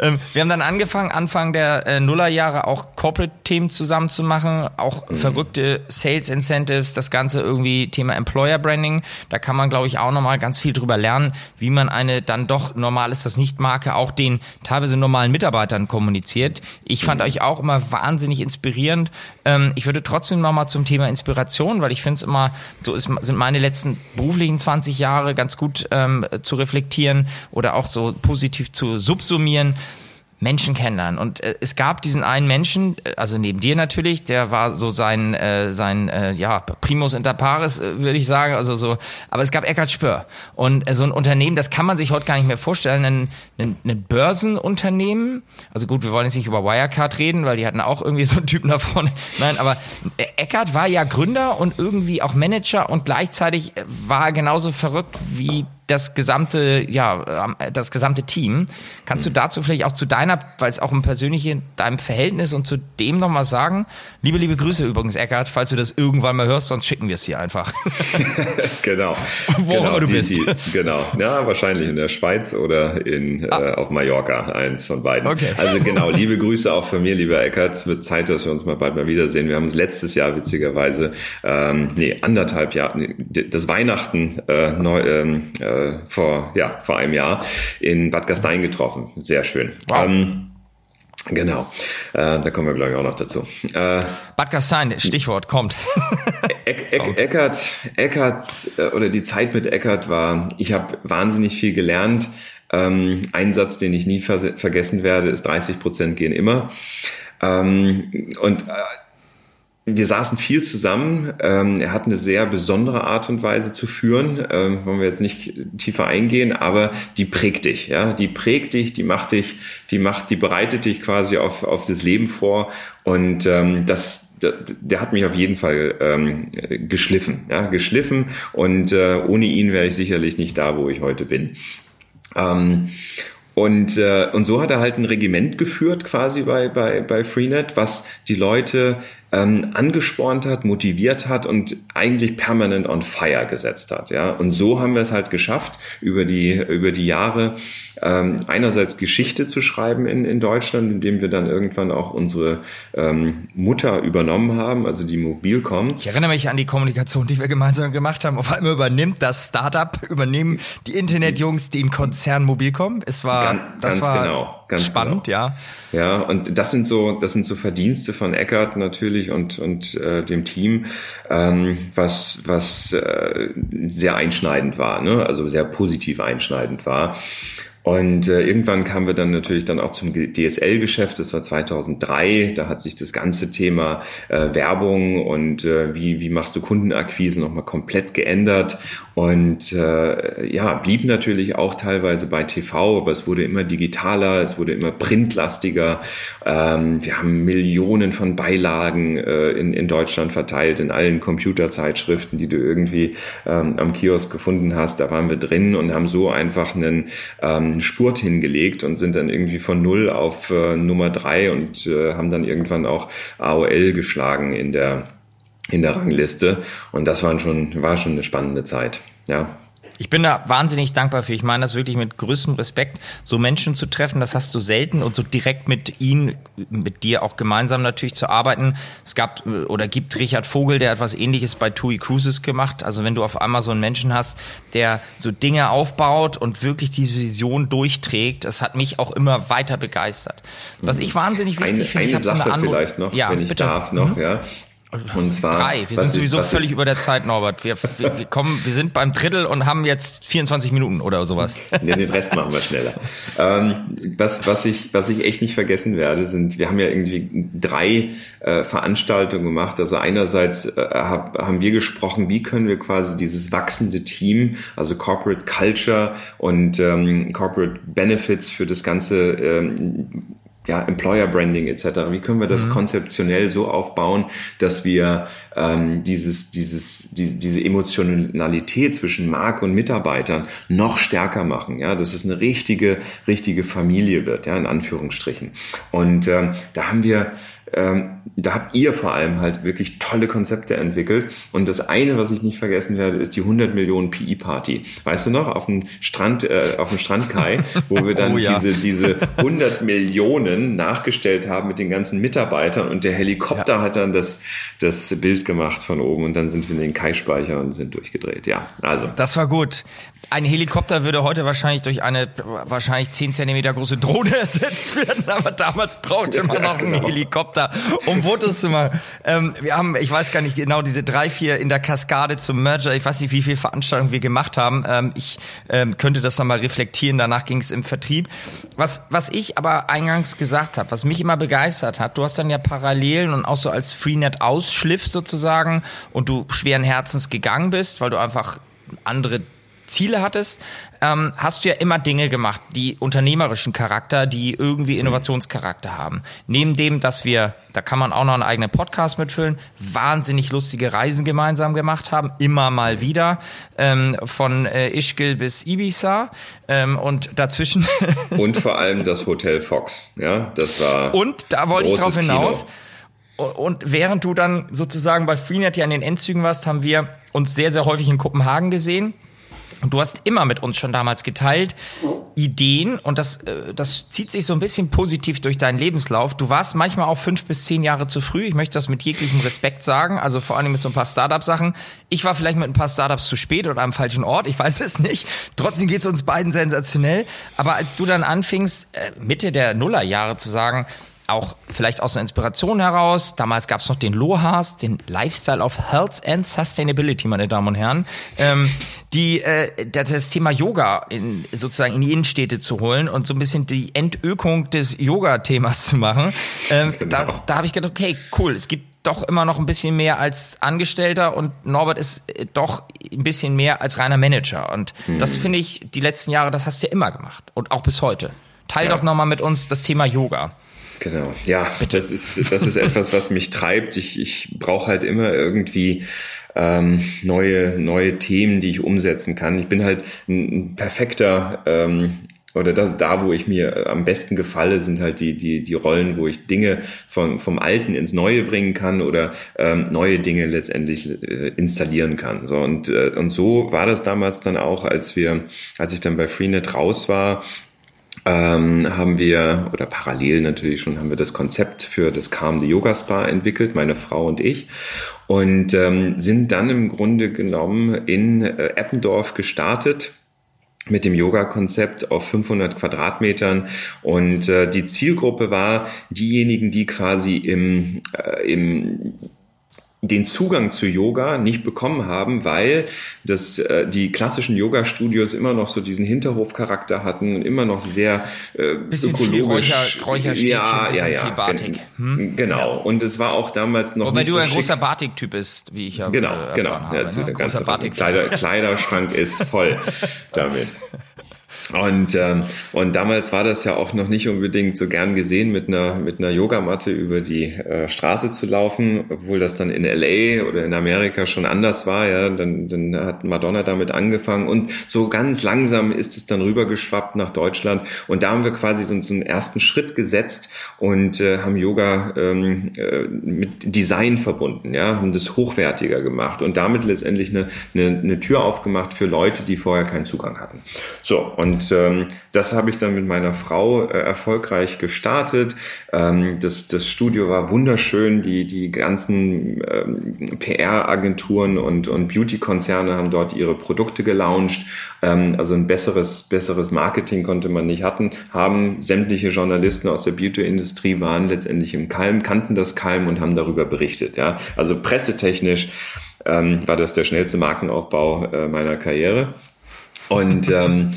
Ähm, wir haben dann angefangen, Anfang der äh, Nullerjahre auch Corporate-Themen zusammen zu machen, auch mhm. verrückte Sales Incentives, das ganze irgendwie Thema Employer Branding. Da kann man, glaube ich, auch nochmal ganz viel drüber lernen, wie man eine dann doch normal ist das nicht Marke auch den teilweise normalen Mitarbeitern kommuniziert. Ich fand mhm. euch auch immer wahnsinnig inspirierend. Ähm, ich würde trotzdem nochmal zum Thema Inspiration, weil ich finde es immer, so ist, sind meine letzten beruflichen 20 Jahre ganz gut ähm, zu reflektieren oder auch so positiv zu subsumieren. Menschen kennenlernen. Und äh, es gab diesen einen Menschen, äh, also neben dir natürlich, der war so sein, äh, sein äh, ja, Primus inter pares, äh, würde ich sagen. Also so, aber es gab Eckhard Spör. Und äh, so ein Unternehmen, das kann man sich heute gar nicht mehr vorstellen. Ein, ein, ein Börsenunternehmen. Also gut, wir wollen jetzt nicht über Wirecard reden, weil die hatten auch irgendwie so einen Typen da vorne. Nein, aber äh, Eckhard war ja Gründer und irgendwie auch Manager und gleichzeitig war er genauso verrückt wie das gesamte, ja, das gesamte Team. Kannst du mhm. dazu vielleicht auch zu deiner, weil es auch ein persönliches, deinem Verhältnis und zu dem noch was sagen? Liebe, liebe Grüße übrigens, Eckart, falls du das irgendwann mal hörst, sonst schicken wir es dir einfach. *laughs* *laughs* genau. *laughs* Wo genau, du die, bist. Die, genau. Ja, wahrscheinlich in der Schweiz oder in, ah. äh, auf Mallorca, eins von beiden. Okay. Also genau, liebe Grüße auch von mir, lieber Eckart. Es wird Zeit, dass wir uns mal bald mal wiedersehen. Wir haben uns letztes Jahr witzigerweise, ähm, nee, anderthalb Jahre, das Weihnachten äh, neu, ähm, äh, äh, vor, ja, vor einem Jahr in Bad Gastein getroffen. Sehr schön. Wow. Ähm, Genau, äh, da kommen wir glaube ich auch noch dazu. Äh, Bad Gastein, Stichwort, kommt. Eck, Eck, Eckert, Eckert äh, oder die Zeit mit Eckert war, ich habe wahnsinnig viel gelernt. Ähm, ein Satz, den ich nie ver vergessen werde, ist 30 Prozent gehen immer. Ähm, und äh, wir saßen viel zusammen. Ähm, er hat eine sehr besondere Art und Weise zu führen. Ähm, wollen wir jetzt nicht tiefer eingehen, aber die prägt dich, ja. Die prägt dich, die macht dich, die macht, die bereitet dich quasi auf, auf das Leben vor. Und ähm, das, der, hat mich auf jeden Fall ähm, geschliffen, ja, geschliffen. Und äh, ohne ihn wäre ich sicherlich nicht da, wo ich heute bin. Ähm, und, äh, und so hat er halt ein Regiment geführt quasi bei, bei, bei Freenet, was die Leute ähm, angespornt hat, motiviert hat und eigentlich permanent on fire gesetzt hat. Ja, und so haben wir es halt geschafft, über die über die Jahre ähm, einerseits Geschichte zu schreiben in, in Deutschland, indem wir dann irgendwann auch unsere ähm, Mutter übernommen haben, also die Mobilcom. Ich erinnere mich an die Kommunikation, die wir gemeinsam gemacht haben. Auf einmal übernimmt das Startup, übernehmen die Internetjungs den Konzern Mobilcom. Es war, ganz, das ganz war genau, ganz spannend, genau. ja. Ja, und das sind so, das sind so Verdienste von Eckert natürlich und und äh, dem Team, ähm, was was äh, sehr einschneidend war, ne? also sehr positiv einschneidend war. Und äh, irgendwann kamen wir dann natürlich dann auch zum DSL-Geschäft, das war 2003, da hat sich das ganze Thema äh, Werbung und äh, wie, wie machst du Kundenakquise nochmal komplett geändert und äh, ja, blieb natürlich auch teilweise bei TV, aber es wurde immer digitaler, es wurde immer printlastiger. Ähm, wir haben Millionen von Beilagen äh, in, in Deutschland verteilt, in allen Computerzeitschriften, die du irgendwie ähm, am Kiosk gefunden hast. Da waren wir drin und haben so einfach einen ähm, einen Spurt hingelegt und sind dann irgendwie von null auf äh, Nummer drei und äh, haben dann irgendwann auch AOL geschlagen in der in der Rangliste und das war schon war schon eine spannende Zeit. Ja. Ich bin da wahnsinnig dankbar für. Ich meine das wirklich mit größtem Respekt, so Menschen zu treffen, das hast du selten und so direkt mit ihnen, mit dir auch gemeinsam natürlich zu arbeiten. Es gab oder gibt Richard Vogel, der hat was ähnliches bei TUI Cruises gemacht. Also wenn du auf einmal so einen Menschen hast, der so Dinge aufbaut und wirklich diese Vision durchträgt, das hat mich auch immer weiter begeistert. Was ich wahnsinnig wichtig finde, ich habe so eine vielleicht noch, ja, wenn ich bitte. darf noch, mhm. ja. Und zwar drei. Wir sind sowieso ich, völlig ich, über der Zeit, Norbert. Wir, wir, wir, kommen, wir sind beim Drittel und haben jetzt 24 Minuten oder sowas. Nee, den Rest machen wir schneller. Ähm, was, was ich, was ich echt nicht vergessen werde, sind, wir haben ja irgendwie drei äh, Veranstaltungen gemacht. Also einerseits äh, hab, haben wir gesprochen, wie können wir quasi dieses wachsende Team, also Corporate Culture und ähm, Corporate Benefits für das ganze ähm, ja, Employer Branding etc. Wie können wir das mhm. konzeptionell so aufbauen, dass wir ähm, dieses, dieses, diese, diese Emotionalität zwischen Marke und Mitarbeitern noch stärker machen, ja, dass es eine richtige, richtige Familie wird, ja, in Anführungsstrichen. Und ähm, da haben wir ähm, da habt ihr vor allem halt wirklich tolle Konzepte entwickelt. Und das eine, was ich nicht vergessen werde, ist die 100 Millionen PI-Party. Weißt du noch, auf dem Strand, äh, auf dem Strandkai, wo wir dann *laughs* oh, ja. diese, diese 100 Millionen nachgestellt haben mit den ganzen Mitarbeitern und der Helikopter ja. hat dann das, das Bild gemacht von oben und dann sind wir in den Kai-Speicher und sind durchgedreht. Ja, also. Das war gut. Ein Helikopter würde heute wahrscheinlich durch eine wahrscheinlich 10 Zentimeter große Drohne *laughs* ersetzt werden, aber damals brauchte man noch einen genau. Helikopter, um Fotos zu machen. Ähm, wir haben, ich weiß gar nicht genau, diese drei, vier in der Kaskade zum Merger, ich weiß nicht, wie viele Veranstaltungen wir gemacht haben. Ähm, ich ähm, könnte das nochmal reflektieren, danach ging es im Vertrieb. Was, was ich aber eingangs gesagt habe, was mich immer begeistert hat, du hast dann ja Parallelen und auch so als Freenet Ausschliff sozusagen und du schweren Herzens gegangen bist, weil du einfach andere Ziele hattest, ähm, hast du ja immer Dinge gemacht, die unternehmerischen Charakter, die irgendwie Innovationscharakter haben. Neben dem, dass wir, da kann man auch noch einen eigenen Podcast mitfüllen, wahnsinnig lustige Reisen gemeinsam gemacht haben, immer mal wieder, ähm, von äh, Ischgl bis Ibiza ähm, und dazwischen. *laughs* und vor allem das Hotel Fox, ja, das war. Und da wollte ich drauf hinaus. Kino. Und während du dann sozusagen bei Freenet ja an den Endzügen warst, haben wir uns sehr, sehr häufig in Kopenhagen gesehen. Und du hast immer mit uns schon damals geteilt Ideen und das, äh, das zieht sich so ein bisschen positiv durch deinen Lebenslauf. Du warst manchmal auch fünf bis zehn Jahre zu früh. Ich möchte das mit jeglichem Respekt sagen, also vor allem mit so ein paar Startup-Sachen. Ich war vielleicht mit ein paar Startups zu spät oder am falschen Ort, ich weiß es nicht. Trotzdem geht es uns beiden sensationell. Aber als du dann anfingst, äh, Mitte der Nullerjahre zu sagen, auch vielleicht aus einer Inspiration heraus. Damals gab es noch den LOHAS, den Lifestyle of Health and Sustainability, meine Damen und Herren, ähm, die äh, das Thema Yoga in, sozusagen in die Innenstädte zu holen und so ein bisschen die Entökung des Yoga-Themas zu machen. Ähm, genau. Da, da habe ich gedacht, okay, cool, es gibt doch immer noch ein bisschen mehr als Angestellter und Norbert ist äh, doch ein bisschen mehr als reiner Manager. Und hm. das finde ich, die letzten Jahre, das hast du ja immer gemacht und auch bis heute. Teil ja. doch nochmal mit uns das Thema Yoga. Genau, ja, Bitte. das ist, das ist etwas, was mich treibt. Ich, ich brauche halt immer irgendwie ähm, neue, neue Themen, die ich umsetzen kann. Ich bin halt ein, ein perfekter ähm, oder da, da, wo ich mir am besten gefalle, sind halt die, die, die Rollen, wo ich Dinge vom, vom Alten ins Neue bringen kann oder ähm, neue Dinge letztendlich äh, installieren kann. So, und, äh, und so war das damals dann auch, als wir, als ich dann bei Freenet raus war ähm, haben wir, oder parallel natürlich schon, haben wir das Konzept für das Calm the Yoga Spa entwickelt, meine Frau und ich. Und ähm, sind dann im Grunde genommen in äh, Eppendorf gestartet mit dem Yoga-Konzept auf 500 Quadratmetern und äh, die Zielgruppe war diejenigen, die quasi im, äh, im den Zugang zu Yoga nicht bekommen haben, weil das, äh, die klassischen Yoga-Studios immer noch so diesen Hinterhofcharakter hatten und immer noch sehr äh, bisschen ökologisch. Viel Räucher, ja, ja, ja, viel Batik. Hm? Genau. Ja. Und es war auch damals noch. Wobei du so ein großer Batik-Typ bist, wie ich ja Genau, äh, genau. Habe, ja, ne? Der ganze Kleider, Kleiderschrank ist voll *laughs* damit. Und, ähm, und damals war das ja auch noch nicht unbedingt so gern gesehen, mit einer, mit einer Yogamatte über die äh, Straße zu laufen, obwohl das dann in LA oder in Amerika schon anders war. Ja, dann, dann hat Madonna damit angefangen und so ganz langsam ist es dann rübergeschwappt nach Deutschland. Und da haben wir quasi so, so einen ersten Schritt gesetzt und äh, haben Yoga ähm, äh, mit Design verbunden, ja, haben das hochwertiger gemacht und damit letztendlich eine, eine, eine Tür aufgemacht für Leute, die vorher keinen Zugang hatten. So, und ähm, das habe ich dann mit meiner Frau äh, erfolgreich gestartet. Ähm, das, das Studio war wunderschön. Die, die ganzen ähm, PR-Agenturen und, und Beauty-Konzerne haben dort ihre Produkte gelauncht. Ähm, also ein besseres, besseres Marketing konnte man nicht hatten, haben. Sämtliche Journalisten aus der Beauty-Industrie waren letztendlich im Kalm, kannten das Kalm und haben darüber berichtet. Ja, Also pressetechnisch ähm, war das der schnellste Markenaufbau äh, meiner Karriere. Und ähm,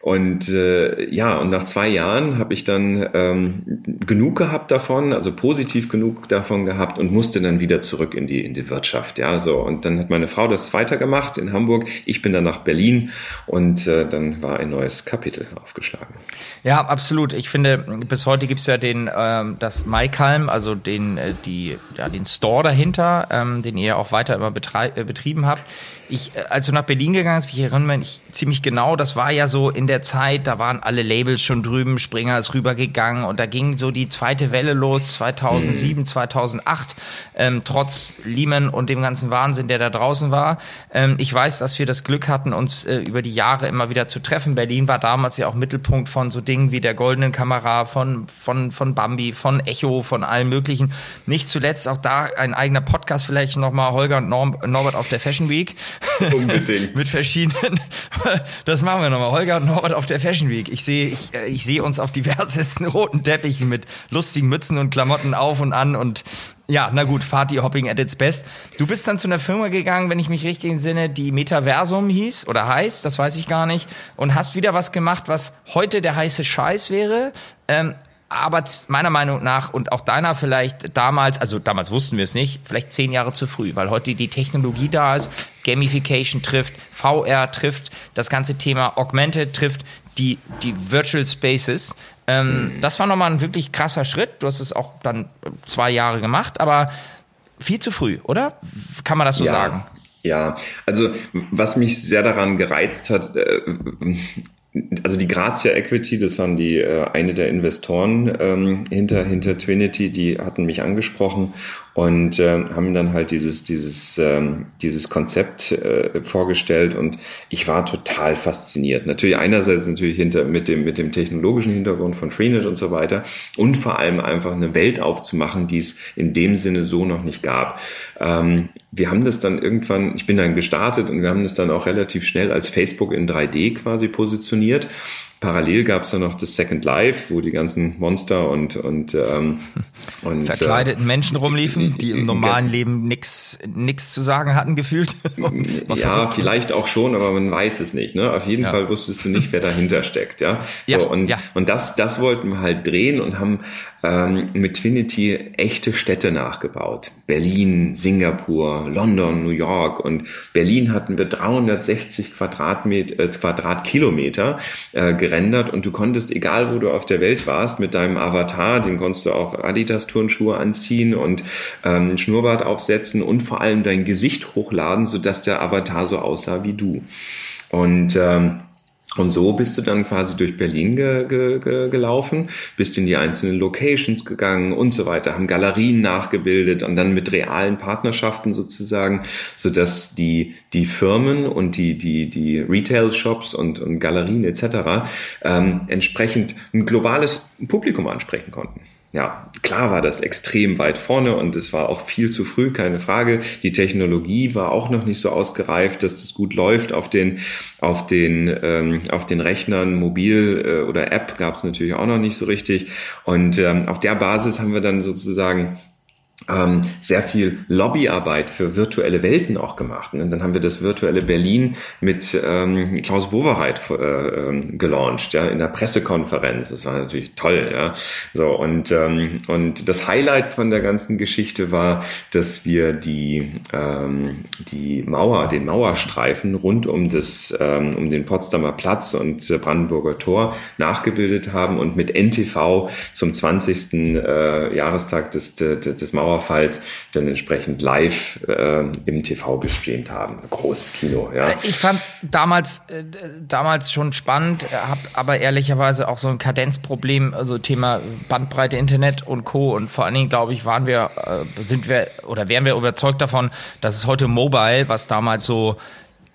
und äh, ja, und nach zwei Jahren habe ich dann ähm, genug gehabt davon, also positiv genug davon gehabt und musste dann wieder zurück in die in die Wirtschaft. Ja, so und dann hat meine Frau das weitergemacht in Hamburg. Ich bin dann nach Berlin und äh, dann war ein neues Kapitel aufgeschlagen. Ja, absolut. Ich finde, bis heute gibt's ja den ähm, das Maikalm, also den äh, die ja, den Store dahinter, ähm, den ihr auch weiter immer äh, betrieben habt ich, äh, als du nach Berlin gegangen bist, ich erinnere mich ziemlich genau, das war ja so in der Zeit, da waren alle Labels schon drüben, Springer ist rübergegangen und da ging so die zweite Welle los, 2007, mhm. 2008, ähm, trotz Lehman und dem ganzen Wahnsinn, der da draußen war. Ähm, ich weiß, dass wir das Glück hatten, uns äh, über die Jahre immer wieder zu treffen. Berlin war damals ja auch Mittelpunkt von so Dingen wie der goldenen Kamera, von, von, von Bambi, von Echo, von allen möglichen. Nicht zuletzt auch da ein eigener Podcast vielleicht nochmal Holger und Norbert auf der Fashion Week. *laughs* Unbedingt. mit verschiedenen. *laughs* Das machen wir nochmal. Holger und Norbert auf der Fashion Week. Ich sehe, ich, äh, ich sehe uns auf diversesten *laughs* roten Teppichen mit lustigen Mützen und Klamotten auf und an und ja, na gut, Party Hopping at its best. Du bist dann zu einer Firma gegangen, wenn ich mich richtig entsinne, die Metaversum hieß oder heißt, das weiß ich gar nicht, und hast wieder was gemacht, was heute der heiße Scheiß wäre, ähm, aber meiner Meinung nach und auch deiner vielleicht damals, also damals wussten wir es nicht, vielleicht zehn Jahre zu früh, weil heute die Technologie da ist, Gamification trifft, VR trifft, das ganze Thema Augmented trifft, die, die Virtual Spaces. Ähm, mhm. Das war nochmal ein wirklich krasser Schritt. Du hast es auch dann zwei Jahre gemacht, aber viel zu früh, oder? Kann man das so ja. sagen? Ja, also was mich sehr daran gereizt hat, äh, also die Grazia Equity, das waren die äh, eine der Investoren ähm, hinter hinter Twinity, die hatten mich angesprochen und äh, haben dann halt dieses dieses ähm, dieses Konzept äh, vorgestellt und ich war total fasziniert. Natürlich einerseits natürlich hinter mit dem mit dem technologischen Hintergrund von Freenet und so weiter und vor allem einfach eine Welt aufzumachen, die es in dem Sinne so noch nicht gab. Ähm, wir haben das dann irgendwann, ich bin dann gestartet und wir haben das dann auch relativ schnell als Facebook in 3D quasi positioniert. Parallel gab es dann noch das Second Life, wo die ganzen Monster und und ähm, *laughs* und verkleideten äh, Menschen rumliefen, die im normalen Leben nix nix zu sagen hatten gefühlt. *laughs* ja, vielleicht auch schon, aber man weiß es nicht. Ne? Auf jeden ja. Fall wusstest du nicht, wer dahinter steckt. Ja, so ja, und ja. und das das wollten wir halt drehen und haben ähm, mit Twinity echte Städte nachgebaut. Berlin, Singapur, London, New York und Berlin hatten wir 360 Quadratmeter, äh, Quadratkilometer äh, gerendert und du konntest, egal wo du auf der Welt warst, mit deinem Avatar, den konntest du auch Adidas-Turnschuhe anziehen und ähm, Schnurrbart aufsetzen und vor allem dein Gesicht hochladen, sodass der Avatar so aussah wie du. Und ähm, und so bist du dann quasi durch Berlin ge, ge, ge, gelaufen, bist in die einzelnen Locations gegangen und so weiter, haben Galerien nachgebildet und dann mit realen Partnerschaften sozusagen, so dass die, die Firmen und die, die, die Retail-Shops und, und Galerien etc. Ähm, entsprechend ein globales Publikum ansprechen konnten ja, klar war das extrem weit vorne und es war auch viel zu früh, keine Frage. Die Technologie war auch noch nicht so ausgereift, dass das gut läuft auf den, auf den, ähm, auf den Rechnern. Mobil äh, oder App gab es natürlich auch noch nicht so richtig. Und ähm, auf der Basis haben wir dann sozusagen ähm, sehr viel Lobbyarbeit für virtuelle Welten auch gemacht. Und dann haben wir das virtuelle Berlin mit ähm, Klaus Wowereit äh, ähm, gelauncht, ja, in der Pressekonferenz. Das war natürlich toll, ja. So und ähm, und das Highlight von der ganzen Geschichte war, dass wir die ähm, die Mauer, den Mauerstreifen rund um das ähm, um den Potsdamer Platz und äh, Brandenburger Tor nachgebildet haben und mit NTV zum 20. Äh, Jahrestag des des, des Mauer Mauerfalls dann entsprechend live äh, im TV gestreamt haben. Großes Kino, ja. Ich fand's damals, äh, damals schon spannend, hab aber ehrlicherweise auch so ein Kadenzproblem, also Thema Bandbreite Internet und Co. Und vor allen Dingen, glaube ich, waren wir, äh, sind wir oder wären wir überzeugt davon, dass es heute Mobile, was damals so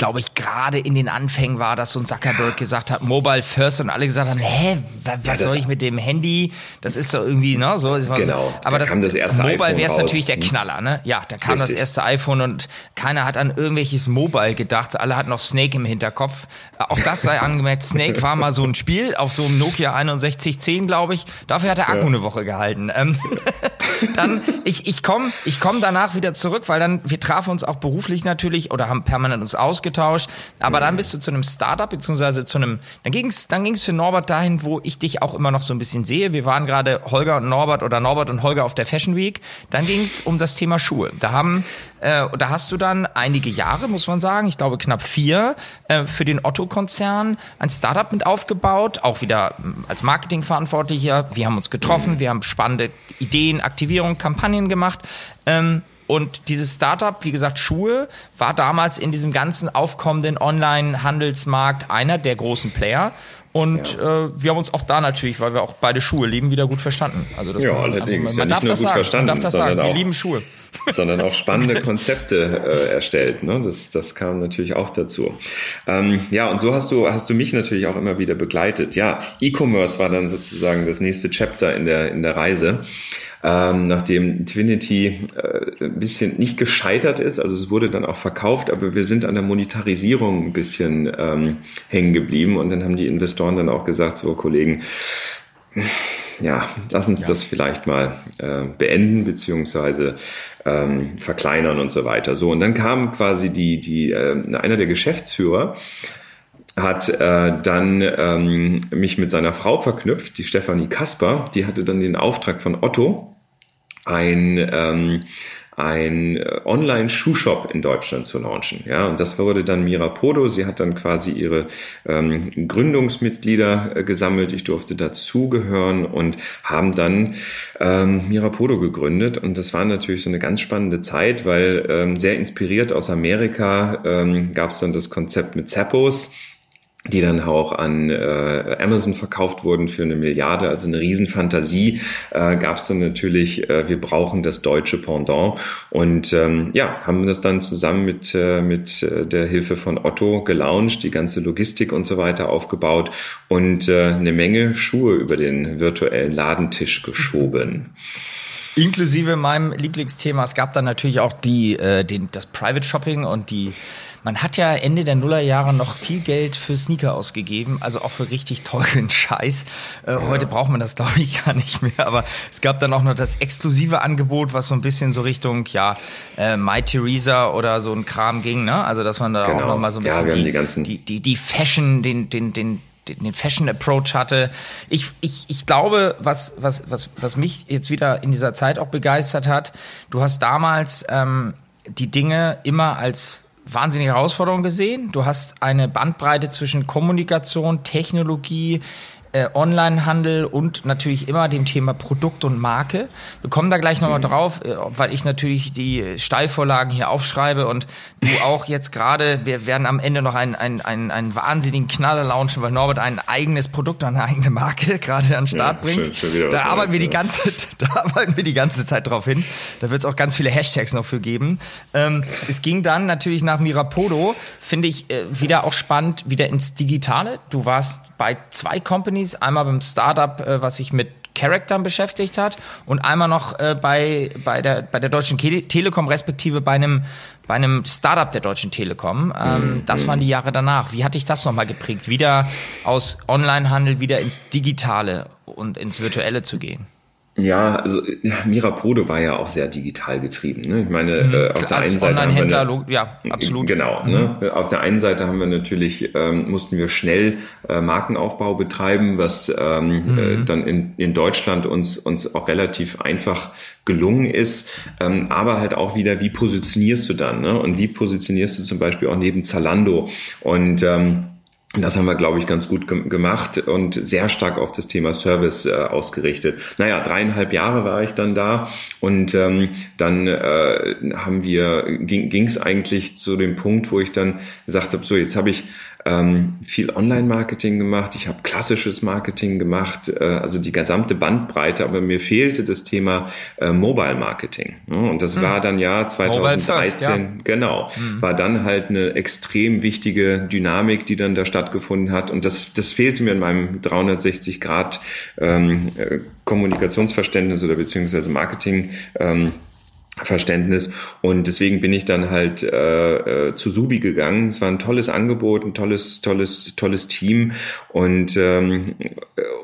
glaube ich, gerade in den Anfängen war, dass so ein Zuckerberg gesagt hat, Mobile First und alle gesagt haben, hä, was ja, soll ich mit dem Handy? Das ist doch irgendwie, ne, so. Genau. Aber da das, das erste Mobile wäre es natürlich der Knaller, ne? Ja, da kam Richtig. das erste iPhone und keiner hat an irgendwelches Mobile gedacht. Alle hatten noch Snake im Hinterkopf. Auch das sei angemerkt, Snake war mal so ein Spiel auf so einem Nokia 6110, glaube ich. Dafür hat der Akku ja. eine Woche gehalten. Ähm, *laughs* dann, ich, ich komme ich komm danach wieder zurück, weil dann, wir trafen uns auch beruflich natürlich oder haben permanent uns ausgetauscht. Aber dann bist du zu einem Startup, beziehungsweise zu einem, dann ging's dann ging's für Norbert dahin, wo ich dich auch immer noch so ein bisschen sehe. Wir waren gerade Holger und Norbert oder Norbert und Holger auf der Fashion Week. Dann ging's um das Thema Schuhe. Da haben, äh, da hast du dann einige Jahre, muss man sagen, ich glaube knapp vier, äh, für den Otto-Konzern ein Startup mit aufgebaut, auch wieder als Marketingverantwortlicher. Wir haben uns getroffen, wir haben spannende Ideen, Aktivierung, Kampagnen gemacht. Ähm, und dieses Startup, wie gesagt, Schuhe, war damals in diesem ganzen aufkommenden Online-Handelsmarkt einer der großen Player. Und ja. äh, wir haben uns auch da natürlich, weil wir auch beide Schuhe lieben, wieder gut verstanden. Also das ja, man, allerdings. Man, man ja darf das sagen. Verstanden, man darf das sagen. Wir lieben Schuhe. *laughs* Sondern auch spannende *laughs* Konzepte äh, erstellt. Ne? Das, das kam natürlich auch dazu. Ähm, ja, und so hast du, hast du mich natürlich auch immer wieder begleitet. Ja, E-Commerce war dann sozusagen das nächste Chapter in der, in der Reise ähm, nachdem Twinity äh, ein bisschen nicht gescheitert ist, also es wurde dann auch verkauft, aber wir sind an der Monetarisierung ein bisschen ähm, hängen geblieben und dann haben die Investoren dann auch gesagt, so Kollegen, ja, lass uns ja. das vielleicht mal äh, beenden beziehungsweise ähm, verkleinern und so weiter. So und dann kam quasi die die äh, einer der Geschäftsführer hat äh, dann ähm, mich mit seiner Frau verknüpft, die Stefanie Kasper, die hatte dann den Auftrag von Otto, ein ähm, ein äh, Online-Schuhshop in Deutschland zu launchen. Ja, und das wurde dann Mirapodo. Sie hat dann quasi ihre ähm, Gründungsmitglieder äh, gesammelt. Ich durfte dazugehören und haben dann ähm, Mirapodo gegründet. Und das war natürlich so eine ganz spannende Zeit, weil ähm, sehr inspiriert aus Amerika ähm, gab es dann das Konzept mit Zappos die dann auch an äh, Amazon verkauft wurden für eine Milliarde, also eine Riesenfantasie, äh, gab es dann natürlich, äh, wir brauchen das deutsche Pendant und ähm, ja, haben das dann zusammen mit, äh, mit äh, der Hilfe von Otto gelauncht, die ganze Logistik und so weiter aufgebaut und äh, eine Menge Schuhe über den virtuellen Ladentisch geschoben. Inklusive meinem Lieblingsthema, es gab dann natürlich auch die, äh, den, das Private Shopping und die man hat ja Ende der Nullerjahre noch viel Geld für Sneaker ausgegeben, also auch für richtig teuren *laughs* Scheiß. Äh, ja. Heute braucht man das, glaube ich, *laughs* gar nicht mehr. Aber es gab dann auch noch das exklusive Angebot, was so ein bisschen so Richtung, ja, äh, My Theresa oder so ein Kram ging, ne? Also, dass man da genau. auch noch mal so ein bisschen ja, die, die, ganzen die, die, die Fashion, den, den, den, den Fashion Approach hatte. Ich, ich, ich glaube, was, was, was, was mich jetzt wieder in dieser Zeit auch begeistert hat, du hast damals ähm, die Dinge immer als wahnsinnige Herausforderung gesehen. Du hast eine Bandbreite zwischen Kommunikation, Technologie, äh, Onlinehandel und natürlich immer dem Thema Produkt und Marke. Wir kommen da gleich nochmal mhm. drauf, äh, weil ich natürlich die Steilvorlagen hier aufschreibe und du *laughs* auch jetzt gerade, wir werden am Ende noch einen, einen, einen, einen wahnsinnigen Knaller launchen, weil Norbert ein eigenes Produkt, eine eigene Marke *laughs* gerade an den Start ja, bringt. Schön, schön da arbeiten wir die ganze, *laughs* da arbeiten wir die ganze Zeit drauf hin. Da wird es auch ganz viele Hashtags noch für geben. Ähm, es ging dann natürlich nach Mirapodo, finde ich äh, wieder auch spannend, wieder ins Digitale. Du warst bei zwei Companies, einmal beim Startup, äh, was sich mit Charaktern beschäftigt hat und einmal noch äh, bei, bei, der, bei der Deutschen Telekom, respektive bei einem, bei einem Startup der Deutschen Telekom. Ähm, mhm. Das waren die Jahre danach. Wie hatte ich das nochmal geprägt? Wieder aus Onlinehandel wieder ins Digitale und ins Virtuelle zu gehen? Ja, also ja, Mirapode war ja auch sehr digital getrieben. Ne? Ich meine, mhm. äh, auf der einen Seite haben wir eine, ja, absolut. Genau. Ne? Mhm. Ne? Auf der einen Seite haben wir natürlich ähm, mussten wir schnell äh, Markenaufbau betreiben, was ähm, mhm. äh, dann in, in Deutschland uns uns auch relativ einfach gelungen ist. Ähm, aber halt auch wieder, wie positionierst du dann? Ne? Und wie positionierst du zum Beispiel auch neben Zalando und ähm, das haben wir, glaube ich, ganz gut ge gemacht und sehr stark auf das Thema Service äh, ausgerichtet. Naja, dreieinhalb Jahre war ich dann da und ähm, dann äh, haben wir ging es eigentlich zu dem Punkt, wo ich dann gesagt habe, so jetzt habe ich ähm, viel Online-Marketing gemacht, ich habe klassisches Marketing gemacht, äh, also die gesamte Bandbreite, aber mir fehlte das Thema äh, Mobile-Marketing. Ja, und das hm. war dann ja 2013, first, ja. genau, hm. war dann halt eine extrem wichtige Dynamik, die dann da stattgefunden hat. Und das, das fehlte mir in meinem 360 Grad ähm, äh, Kommunikationsverständnis oder beziehungsweise Marketing. Ähm, Verständnis und deswegen bin ich dann halt äh, äh, zu Subi gegangen. Es war ein tolles Angebot, ein tolles, tolles, tolles Team und ähm,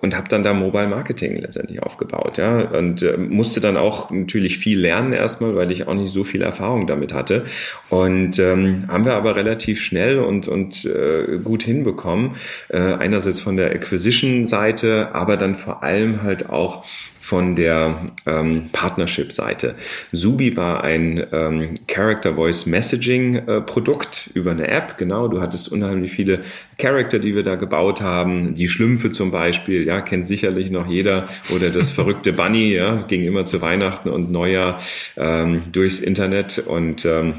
und habe dann da Mobile Marketing letztendlich aufgebaut, ja und äh, musste dann auch natürlich viel lernen erstmal, weil ich auch nicht so viel Erfahrung damit hatte und ähm, haben wir aber relativ schnell und und äh, gut hinbekommen. Äh, einerseits von der Acquisition Seite, aber dann vor allem halt auch von der ähm, Partnership-Seite. Subi war ein ähm, Character Voice Messaging äh, Produkt über eine App. Genau, du hattest unheimlich viele Charakter, die wir da gebaut haben. Die Schlümpfe zum Beispiel, ja, kennt sicherlich noch jeder. Oder das *laughs* verrückte Bunny, ja, ging immer zu Weihnachten und Neujahr ähm, durchs Internet und ähm,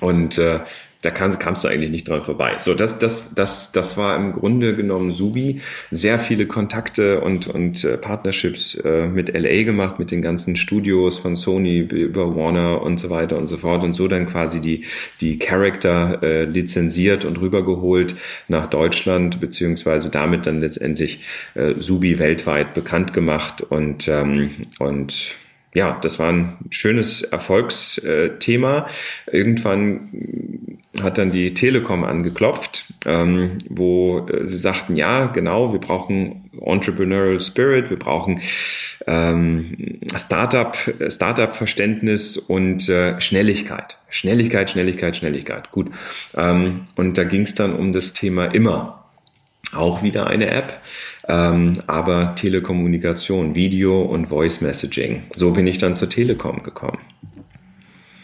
und äh, da kann, kamst du eigentlich nicht dran vorbei. So, das, das, das, das war im Grunde genommen Subi. Sehr viele Kontakte und, und äh, Partnerships äh, mit LA gemacht, mit den ganzen Studios von Sony über Warner und so weiter und so fort und so dann quasi die, die Charakter äh, lizenziert und rübergeholt nach Deutschland, beziehungsweise damit dann letztendlich äh, Subi weltweit bekannt gemacht und, ähm, und ja, das war ein schönes Erfolgsthema. Irgendwann hat dann die Telekom angeklopft, ähm, wo äh, sie sagten, ja, genau, wir brauchen Entrepreneurial Spirit, wir brauchen ähm, Startup, Startup-Verständnis und äh, Schnelligkeit. Schnelligkeit, Schnelligkeit, Schnelligkeit. Gut. Ähm, und da ging es dann um das Thema immer. Auch wieder eine App ähm, aber Telekommunikation, Video und Voice Messaging. So bin ich dann zur Telekom gekommen.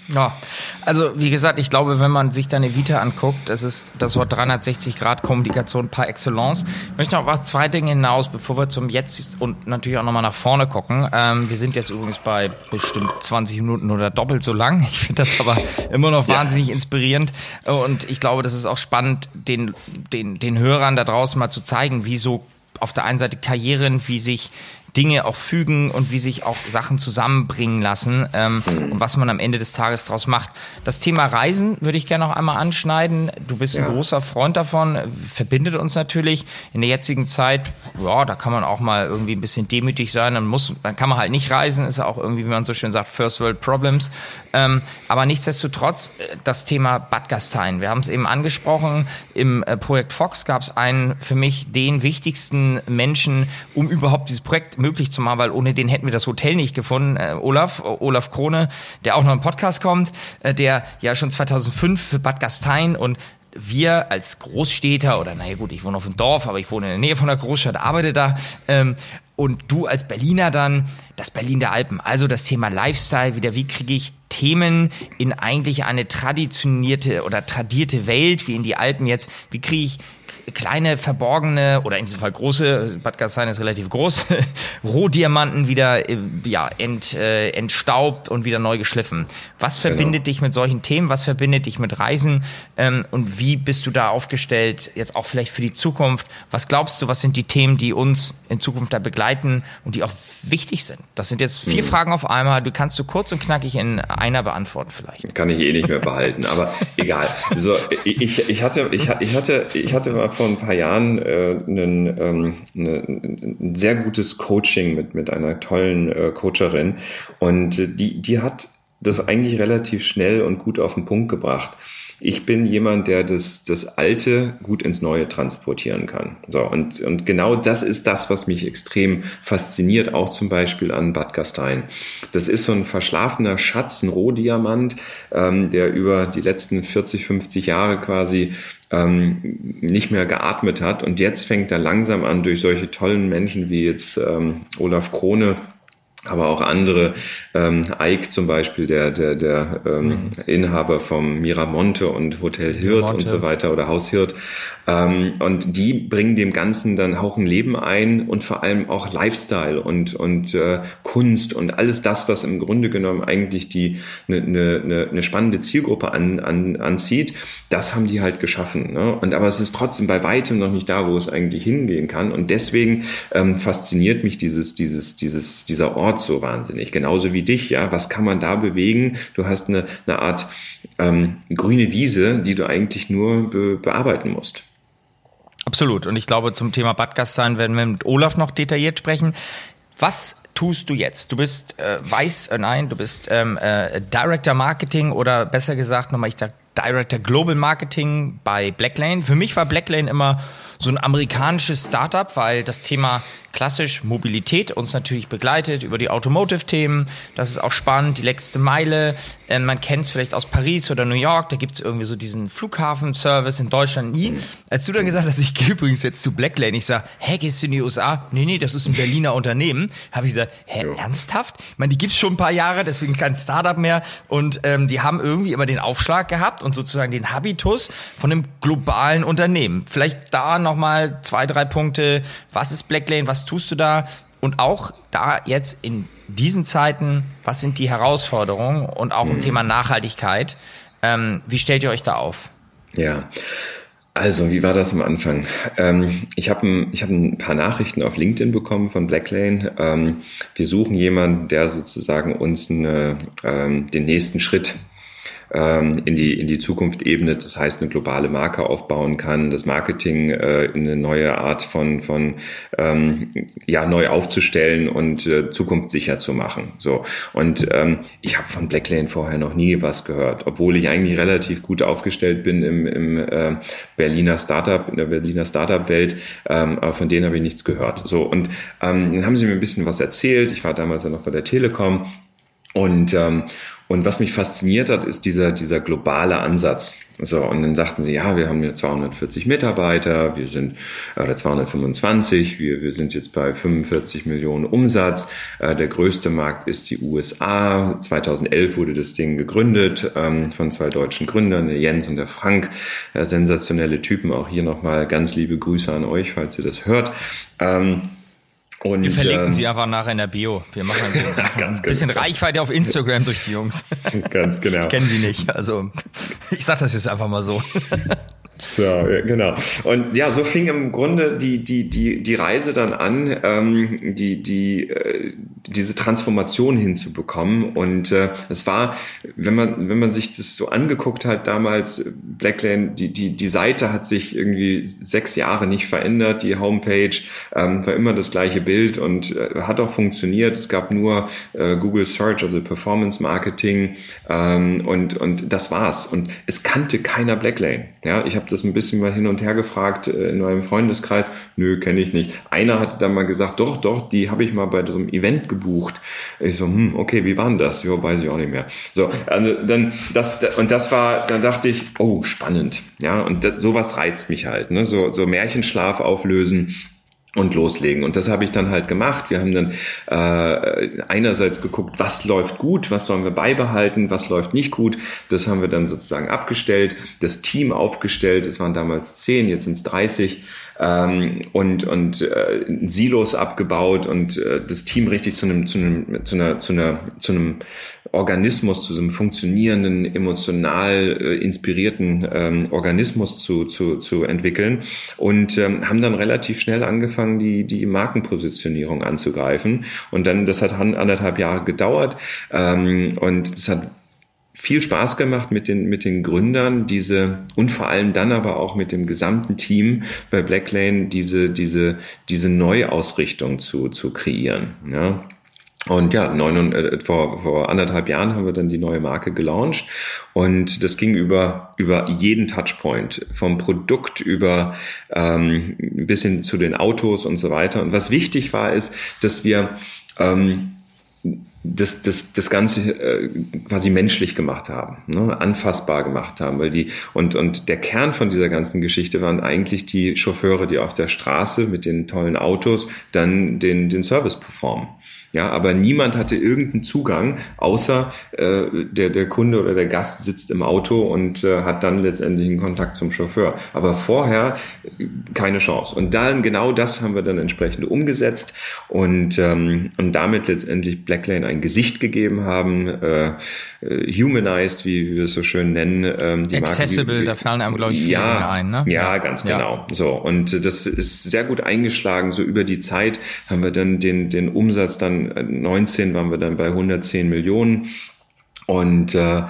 Ja, also wie gesagt, ich glaube, wenn man sich deine Vita anguckt, das ist das Wort 360 Grad Kommunikation par excellence. Ich möchte noch auf zwei Dinge hinaus, bevor wir zum Jetzt und natürlich auch nochmal nach vorne gucken. Ähm, wir sind jetzt übrigens bei bestimmt 20 Minuten oder doppelt so lang. Ich finde das aber immer noch wahnsinnig ja. inspirierend und ich glaube, das ist auch spannend, den, den, den Hörern da draußen mal zu zeigen, wie so auf der einen Seite Karrieren, wie sich Dinge auch fügen und wie sich auch Sachen zusammenbringen lassen ähm, mhm. und was man am Ende des Tages daraus macht. Das Thema Reisen würde ich gerne noch einmal anschneiden. Du bist ja. ein großer Freund davon, verbindet uns natürlich in der jetzigen Zeit. Ja, da kann man auch mal irgendwie ein bisschen demütig sein. Dann muss, dann kann man halt nicht reisen. Ist auch irgendwie, wie man so schön sagt, First World Problems. Ähm, aber nichtsdestotrotz äh, das Thema Bad Gastein. Wir haben es eben angesprochen. Im äh, Projekt Fox gab es einen für mich den wichtigsten Menschen, um überhaupt dieses Projekt möglich zu machen, weil ohne den hätten wir das Hotel nicht gefunden. Äh, Olaf, Olaf Krone, der auch noch im Podcast kommt, äh, der ja schon 2005 für Bad Gastein und wir als Großstädter oder naja gut, ich wohne auf dem Dorf, aber ich wohne in der Nähe von der Großstadt, arbeite da ähm, und du als Berliner dann das Berlin der Alpen. Also das Thema Lifestyle wieder, wie kriege ich Themen in eigentlich eine traditionierte oder tradierte Welt, wie in die Alpen jetzt, wie kriege ich kleine, verborgene oder in diesem Fall große, Bad Gastein ist relativ groß, *laughs* Rohdiamanten wieder äh, ja, ent, äh, entstaubt und wieder neu geschliffen. Was genau. verbindet genau. dich mit solchen Themen? Was verbindet dich mit Reisen? Ähm, und wie bist du da aufgestellt, jetzt auch vielleicht für die Zukunft? Was glaubst du, was sind die Themen, die uns in Zukunft da begleiten und die auch wichtig sind? Das sind jetzt vier mhm. Fragen auf einmal. Du kannst du kurz und knackig in einer beantworten vielleicht. Kann ich eh nicht mehr behalten, aber *laughs* egal. So, ich, ich hatte, ich, ich hatte, ich hatte mal vor ein paar Jahren äh, einen, ähm, eine, ein sehr gutes Coaching mit, mit einer tollen äh, Coacherin und die, die hat das eigentlich relativ schnell und gut auf den Punkt gebracht. Ich bin jemand, der das, das Alte gut ins Neue transportieren kann. So, und, und genau das ist das, was mich extrem fasziniert, auch zum Beispiel an Bad Gastein. Das ist so ein verschlafener Schatz, ein Rohdiamant, ähm, der über die letzten 40, 50 Jahre quasi ähm, nicht mehr geatmet hat. Und jetzt fängt er langsam an, durch solche tollen Menschen wie jetzt ähm, Olaf Krone aber auch andere, ähm, Ike zum Beispiel, der, der, der ähm, mhm. Inhaber vom Miramonte und Hotel Hirt Miramonte. und so weiter oder Haus Hirt. Ähm, und die bringen dem Ganzen dann auch ein Leben ein und vor allem auch Lifestyle und, und äh, Kunst und alles das, was im Grunde genommen eigentlich die eine ne, ne spannende Zielgruppe an, an, anzieht, das haben die halt geschaffen. Ne? Und aber es ist trotzdem bei weitem noch nicht da, wo es eigentlich hingehen kann. Und deswegen ähm, fasziniert mich dieses, dieses, dieses, dieser Ort so wahnsinnig. Genauso wie dich, ja. Was kann man da bewegen? Du hast eine, eine Art ähm, grüne Wiese, die du eigentlich nur be bearbeiten musst. Absolut. Und ich glaube, zum Thema Bad Gastein werden wir mit Olaf noch detailliert sprechen. Was tust du jetzt? Du bist äh, weiß, äh, nein, du bist ähm, äh, Director Marketing oder besser gesagt nochmal, ich sag Director Global Marketing bei Blacklane. Für mich war Blacklane immer so ein amerikanisches Startup, weil das Thema klassisch Mobilität uns natürlich begleitet über die Automotive-Themen. Das ist auch spannend, die letzte Meile. Äh, man kennt es vielleicht aus Paris oder New York, da gibt es irgendwie so diesen Flughafen-Service in Deutschland nie. Als du dann gesagt hast, ich gehe übrigens jetzt zu Blacklane, ich sag, hä, gehst du in die USA? Nee, nee, das ist ein Berliner Unternehmen. Habe ich gesagt, hä, jo. ernsthaft? Ich meine, die gibt's schon ein paar Jahre, deswegen kein Startup mehr. Und ähm, die haben irgendwie immer den Aufschlag gehabt und sozusagen den Habitus von einem globalen Unternehmen. Vielleicht da nochmal zwei, drei Punkte. Was ist Blacklane? Was tust du da? Und auch da jetzt in diesen Zeiten, was sind die Herausforderungen und auch im mhm. Thema Nachhaltigkeit? Ähm, wie stellt ihr euch da auf? Ja. Also, wie war das am Anfang? Ähm, ich habe ein, hab ein paar Nachrichten auf LinkedIn bekommen von Blacklane. Ähm, wir suchen jemanden, der sozusagen uns eine, ähm, den nächsten Schritt ähm, in die in die Zukunft ebnet, das heißt eine globale Marke aufbauen kann, das Marketing äh, in eine neue Art von von ähm, ja neu aufzustellen und äh, zukunftssicher zu machen. So und ähm, ich habe von Blacklane vorher noch nie was gehört, obwohl ich eigentlich relativ gut aufgestellt bin im, im äh, Berliner Startup in der Berliner Startup Welt, ähm, aber von denen habe ich nichts gehört. So und ähm, dann haben sie mir ein bisschen was erzählt. Ich war damals ja noch bei der Telekom und ähm, und was mich fasziniert hat, ist dieser, dieser globale Ansatz. So, und dann sagten sie, ja, wir haben hier 240 Mitarbeiter, wir sind, oder 225, wir, wir sind jetzt bei 45 Millionen Umsatz. Äh, der größte Markt ist die USA. 2011 wurde das Ding gegründet ähm, von zwei deutschen Gründern, der Jens und der Frank. Äh, sensationelle Typen. Auch hier nochmal ganz liebe Grüße an euch, falls ihr das hört. Ähm, und, wir verlinken ähm, sie einfach nachher in der Bio. Wir machen ein, *laughs* bisschen genau. Reichweite auf Instagram durch die Jungs. Ganz genau. Ich kenne sie nicht. Also ich sag das jetzt einfach mal so. *laughs* So, ja, genau. Und ja, so fing im Grunde die, die, die, die Reise dann an, ähm, die, die, äh, diese Transformation hinzubekommen. Und äh, es war, wenn man, wenn man sich das so angeguckt hat damals, Blacklane, die, die, die Seite hat sich irgendwie sechs Jahre nicht verändert, die Homepage ähm, war immer das gleiche Bild und äh, hat auch funktioniert. Es gab nur äh, Google Search, also Performance Marketing ähm, und, und das war's. Und es kannte keiner Blacklane. Ja, ich habe das ein bisschen mal hin und her gefragt äh, in meinem Freundeskreis. Nö, kenne ich nicht. Einer hatte dann mal gesagt, doch, doch, die habe ich mal bei so einem Event gebucht. Ich so, hm, okay, wie war denn das? Ja, weiß ich auch nicht mehr. So, also dann das und das war, dann dachte ich, oh, spannend. Ja, und das, sowas reizt mich halt. Ne? So, so Märchenschlaf auflösen und loslegen. Und das habe ich dann halt gemacht. Wir haben dann äh, einerseits geguckt, was läuft gut, was sollen wir beibehalten, was läuft nicht gut. Das haben wir dann sozusagen abgestellt, das Team aufgestellt. Es waren damals zehn, jetzt sind es 30 ähm, und und äh, Silos abgebaut und äh, das Team richtig zu einem zu einem zu einer zu einer zu einem Organismus, zu so einem funktionierenden, emotional äh, inspirierten ähm, Organismus zu, zu, zu entwickeln und ähm, haben dann relativ schnell angefangen, die, die Markenpositionierung anzugreifen. Und dann, das hat anderthalb Jahre gedauert ähm, und das hat viel Spaß gemacht mit den, mit den Gründern, diese, und vor allem dann aber auch mit dem gesamten Team bei Blacklane, diese, diese, diese Neuausrichtung zu, zu kreieren. Ja. Und ja, neun, äh, vor, vor anderthalb Jahren haben wir dann die neue Marke gelauncht und das ging über, über jeden Touchpoint, vom Produkt über ähm, bis hin zu den Autos und so weiter. Und was wichtig war, ist, dass wir ähm, das, das, das Ganze äh, quasi menschlich gemacht haben, ne? anfassbar gemacht haben, weil die und und der Kern von dieser ganzen Geschichte waren eigentlich die Chauffeure, die auf der Straße mit den tollen Autos dann den den Service performen. Ja, aber niemand hatte irgendeinen Zugang, außer äh, der, der Kunde oder der Gast sitzt im Auto und äh, hat dann letztendlich einen Kontakt zum Chauffeur. Aber vorher äh, keine Chance. Und dann genau das haben wir dann entsprechend umgesetzt und, ähm, und damit letztendlich Blacklane ein Gesicht gegeben haben, äh, äh humanized, wie, wie wir es so schön nennen. Ähm, die Accessible, Marke, wie, da fallen einem, glaube ich, viele ja, Dinge ein. Ne? Ja, ganz genau. Ja. So, und das ist sehr gut eingeschlagen. So über die Zeit haben wir dann den, den Umsatz dann 19 waren wir dann bei 110 Millionen. Und äh,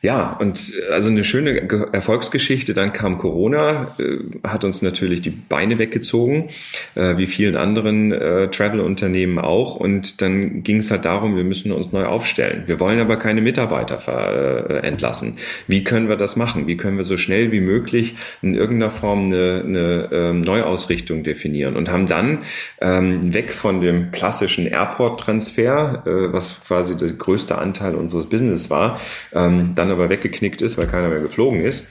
ja, und äh, also eine schöne Erfolgsgeschichte. Dann kam Corona, äh, hat uns natürlich die Beine weggezogen, äh, wie vielen anderen äh, Travel-Unternehmen auch. Und dann ging es halt darum, wir müssen uns neu aufstellen. Wir wollen aber keine Mitarbeiter ver, äh, entlassen. Wie können wir das machen? Wie können wir so schnell wie möglich in irgendeiner Form eine, eine äh, Neuausrichtung definieren? Und haben dann ähm, weg von dem klassischen Airport-Transfer, äh, was quasi der größte Anteil unseres Business war, ähm, dann dann aber weggeknickt ist, weil keiner mehr geflogen ist,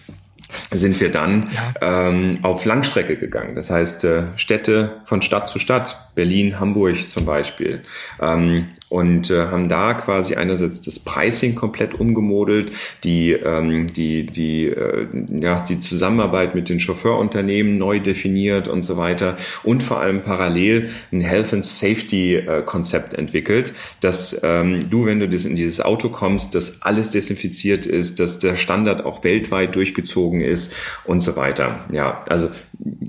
sind wir dann ja. ähm, auf Langstrecke gegangen. Das heißt, äh, Städte von Stadt zu Stadt, Berlin, Hamburg zum Beispiel. Ähm, und äh, haben da quasi einerseits das Pricing komplett umgemodelt, die ähm, die die äh, ja die Zusammenarbeit mit den Chauffeurunternehmen neu definiert und so weiter und vor allem parallel ein Health and Safety äh, Konzept entwickelt, dass ähm, du wenn du das in dieses Auto kommst, dass alles desinfiziert ist, dass der Standard auch weltweit durchgezogen ist und so weiter. Ja, also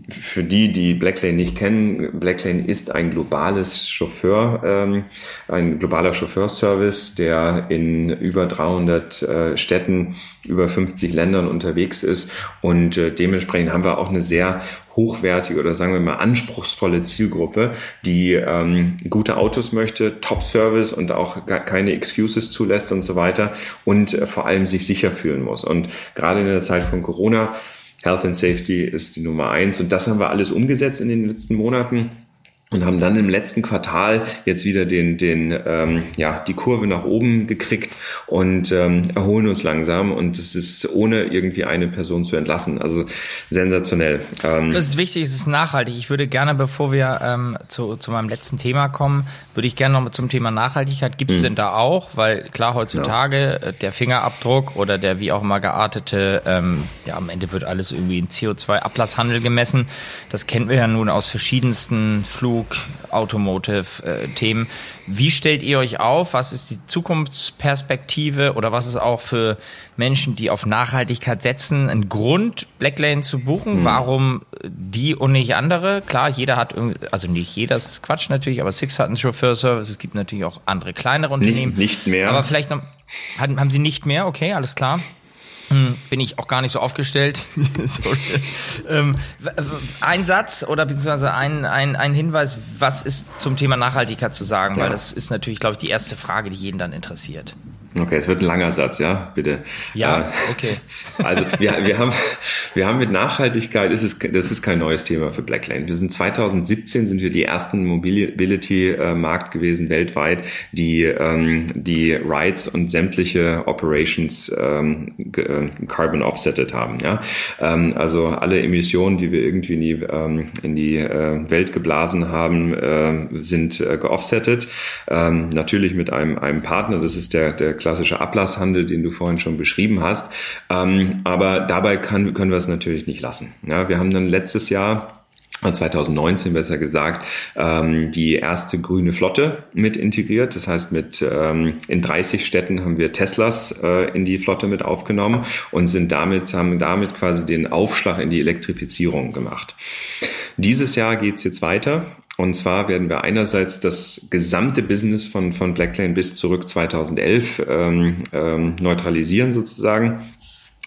für die, die Blacklane nicht kennen, Blacklane ist ein globales Chauffeur, ähm, ein globaler Chauffeurservice, der in über 300 äh, Städten, über 50 Ländern unterwegs ist und äh, dementsprechend haben wir auch eine sehr hochwertige oder sagen wir mal anspruchsvolle Zielgruppe, die ähm, gute Autos möchte, Top-Service und auch keine Excuses zulässt und so weiter und äh, vor allem sich sicher fühlen muss. Und gerade in der Zeit von Corona Health and Safety ist die Nummer eins. Und das haben wir alles umgesetzt in den letzten Monaten und haben dann im letzten Quartal jetzt wieder den, den, ähm, ja, die Kurve nach oben gekriegt und ähm, erholen uns langsam und es ist ohne irgendwie eine Person zu entlassen. Also sensationell. Ähm, das ist wichtig, es ist nachhaltig. Ich würde gerne, bevor wir ähm, zu, zu meinem letzten Thema kommen, würde ich gerne noch zum Thema Nachhaltigkeit. Gibt es mhm. denn da auch? Weil klar, heutzutage ja. Äh, der Fingerabdruck oder der wie auch immer geartete, ähm, ja, am Ende wird alles irgendwie in CO2-Ablasshandel gemessen. Das kennen wir ja nun aus verschiedensten Flug Flug, Automotive-Themen. Äh, Wie stellt ihr euch auf? Was ist die Zukunftsperspektive oder was ist auch für Menschen, die auf Nachhaltigkeit setzen, ein Grund, Blacklane zu buchen? Mhm. Warum die und nicht andere? Klar, jeder hat, also nicht jeder, das ist Quatsch natürlich, aber Six hat einen Chauffeurservice. Es gibt natürlich auch andere kleinere Unternehmen. Nicht, nicht mehr. Aber vielleicht noch, haben Sie nicht mehr? Okay, alles klar. Hm, bin ich auch gar nicht so aufgestellt. *laughs* ähm, ein Satz oder beziehungsweise ein, ein, ein Hinweis, was ist zum Thema Nachhaltigkeit zu sagen? Ja. Weil das ist natürlich, glaube ich, die erste Frage, die jeden dann interessiert. Okay, es wird ein langer Satz, ja, bitte. Ja, äh, okay. *laughs* Also wir, wir, haben, wir haben mit Nachhaltigkeit, ist es, das ist kein neues Thema für Blacklane. Wir sind 2017 sind wir die ersten Mobility-Markt gewesen weltweit, die ähm, die Rides und sämtliche Operations ähm, äh, Carbon offsetted haben. Ja? Ähm, also alle Emissionen, die wir irgendwie in die, ähm, in die äh, Welt geblasen haben, äh, sind äh, geoffsettet. Ähm, natürlich mit einem, einem Partner, das ist der, der klassische Ablasshandel, den du vorhin schon beschrieben hast. Ähm, aber dabei kann, können wir es natürlich nicht lassen. Ja, wir haben dann letztes Jahr 2019 besser gesagt, ähm, die erste grüne Flotte mit integriert. Das heißt, mit ähm, in 30 Städten haben wir Teslas äh, in die Flotte mit aufgenommen und sind damit, haben damit quasi den Aufschlag in die Elektrifizierung gemacht. Dieses Jahr geht's jetzt weiter. Und zwar werden wir einerseits das gesamte Business von, von Blacklane bis zurück 2011 ähm, ähm, neutralisieren sozusagen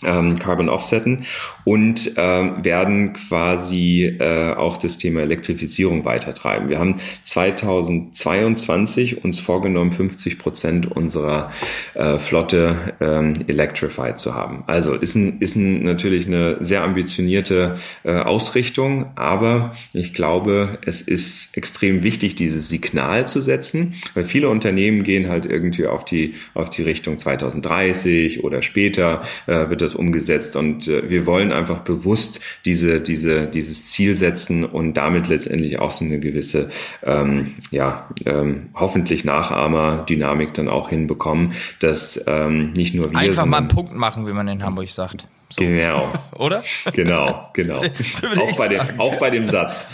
ähm, Carbon offsetten und ähm, werden quasi äh, auch das Thema Elektrifizierung weitertreiben. Wir haben 2022 uns vorgenommen, 50 Prozent unserer äh, Flotte ähm, electrified zu haben. Also ist, ein, ist ein, natürlich eine sehr ambitionierte äh, Ausrichtung, aber ich glaube, es ist extrem wichtig, dieses Signal zu setzen, weil viele Unternehmen gehen halt irgendwie auf die, auf die Richtung 2030 oder später äh, wird das das umgesetzt. Und äh, wir wollen einfach bewusst diese, diese, dieses Ziel setzen und damit letztendlich auch so eine gewisse, ähm, ja, ähm, hoffentlich Nachahmer-Dynamik dann auch hinbekommen, dass ähm, nicht nur wir. Einfach mal einen Punkt machen, wie man in Hamburg sagt. So. Genau. *laughs* Oder? Genau, genau. *laughs* auch, bei dem, auch bei dem Satz.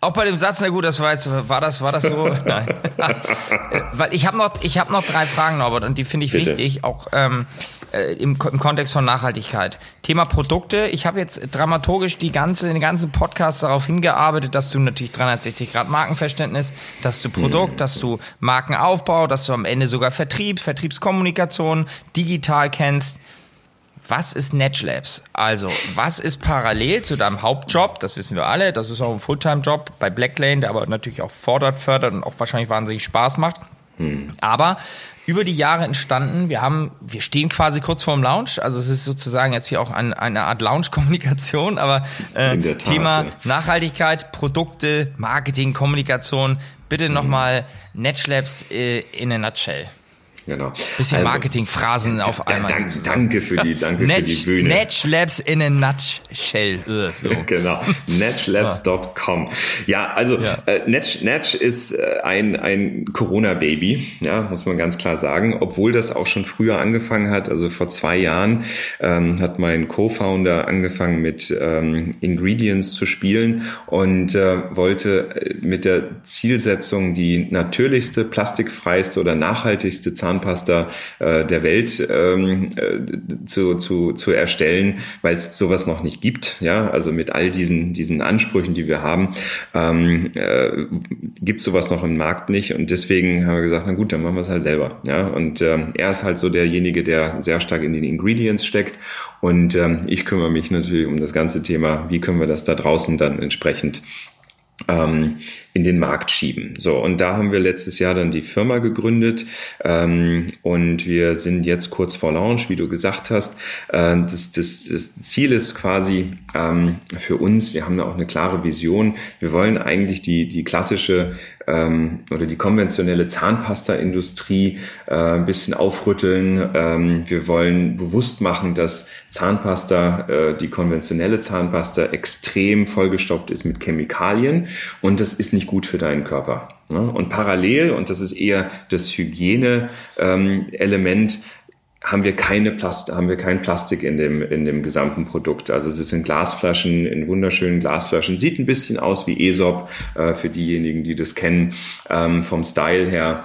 Auch bei dem Satz, na gut, das war jetzt, war das, war das so? *laughs* Nein. Weil ich habe noch, ich habe noch drei Fragen, Norbert, und die finde ich Bitte. wichtig, auch ähm, äh, im, im Kontext von Nachhaltigkeit. Thema Produkte. Ich habe jetzt dramaturgisch die ganze, den ganzen Podcast darauf hingearbeitet, dass du natürlich 360 Grad Markenverständnis, dass du Produkt, mhm. dass du Markenaufbau, dass du am Ende sogar Vertrieb, Vertriebskommunikation digital kennst. Was ist Netch Labs? Also, was ist parallel zu deinem Hauptjob? Das wissen wir alle. Das ist auch ein Fulltime-Job bei Blacklane, der aber natürlich auch fordert, fördert und auch wahrscheinlich wahnsinnig Spaß macht. Hm. Aber über die Jahre entstanden. Wir haben, wir stehen quasi kurz vorm Launch. Also es ist sozusagen jetzt hier auch ein, eine Art Launch-Kommunikation, aber äh, Tat, Thema ja. Nachhaltigkeit, Produkte, Marketing, Kommunikation. Bitte mhm. nochmal Netschlabs äh, in a nutshell. Genau. Bisschen also, Marketingphrasen auf einmal. Dank, danke für die, danke Netch, für die Bühne. Netch Labs in a nutshell. So. *laughs* genau. Netchlabs.com. Ja, also ja. Äh, Netch, Netch ist äh, ein, ein Corona-Baby, ja, muss man ganz klar sagen, obwohl das auch schon früher angefangen hat. Also vor zwei Jahren ähm, hat mein Co-Founder angefangen mit ähm, Ingredients zu spielen und äh, wollte äh, mit der Zielsetzung die natürlichste, plastikfreiste oder nachhaltigste Zahn Zahnpasta äh, der Welt ähm, äh, zu, zu, zu erstellen, weil es sowas noch nicht gibt. Ja, also mit all diesen, diesen Ansprüchen, die wir haben, ähm, äh, gibt sowas noch im Markt nicht. Und deswegen haben wir gesagt, na gut, dann machen wir es halt selber. Ja, und ähm, er ist halt so derjenige, der sehr stark in den Ingredients steckt. Und ähm, ich kümmere mich natürlich um das ganze Thema, wie können wir das da draußen dann entsprechend ähm, in den Markt schieben. So, und da haben wir letztes Jahr dann die Firma gegründet ähm, und wir sind jetzt kurz vor Launch, wie du gesagt hast. Äh, das, das, das Ziel ist quasi ähm, für uns, wir haben da auch eine klare Vision. Wir wollen eigentlich die, die klassische ähm, oder die konventionelle Zahnpasta-Industrie äh, ein bisschen aufrütteln. Ähm, wir wollen bewusst machen, dass Zahnpasta, äh, die konventionelle Zahnpasta, extrem vollgestopft ist mit Chemikalien und das ist nicht gut für deinen Körper. Ne? Und parallel, und das ist eher das Hygiene-Element, ähm, haben wir keine Plast haben wir kein Plastik in dem in dem gesamten Produkt. Also es sind Glasflaschen in wunderschönen Glasflaschen. Sieht ein bisschen aus wie Aesop äh, für diejenigen, die das kennen ähm, vom Style her.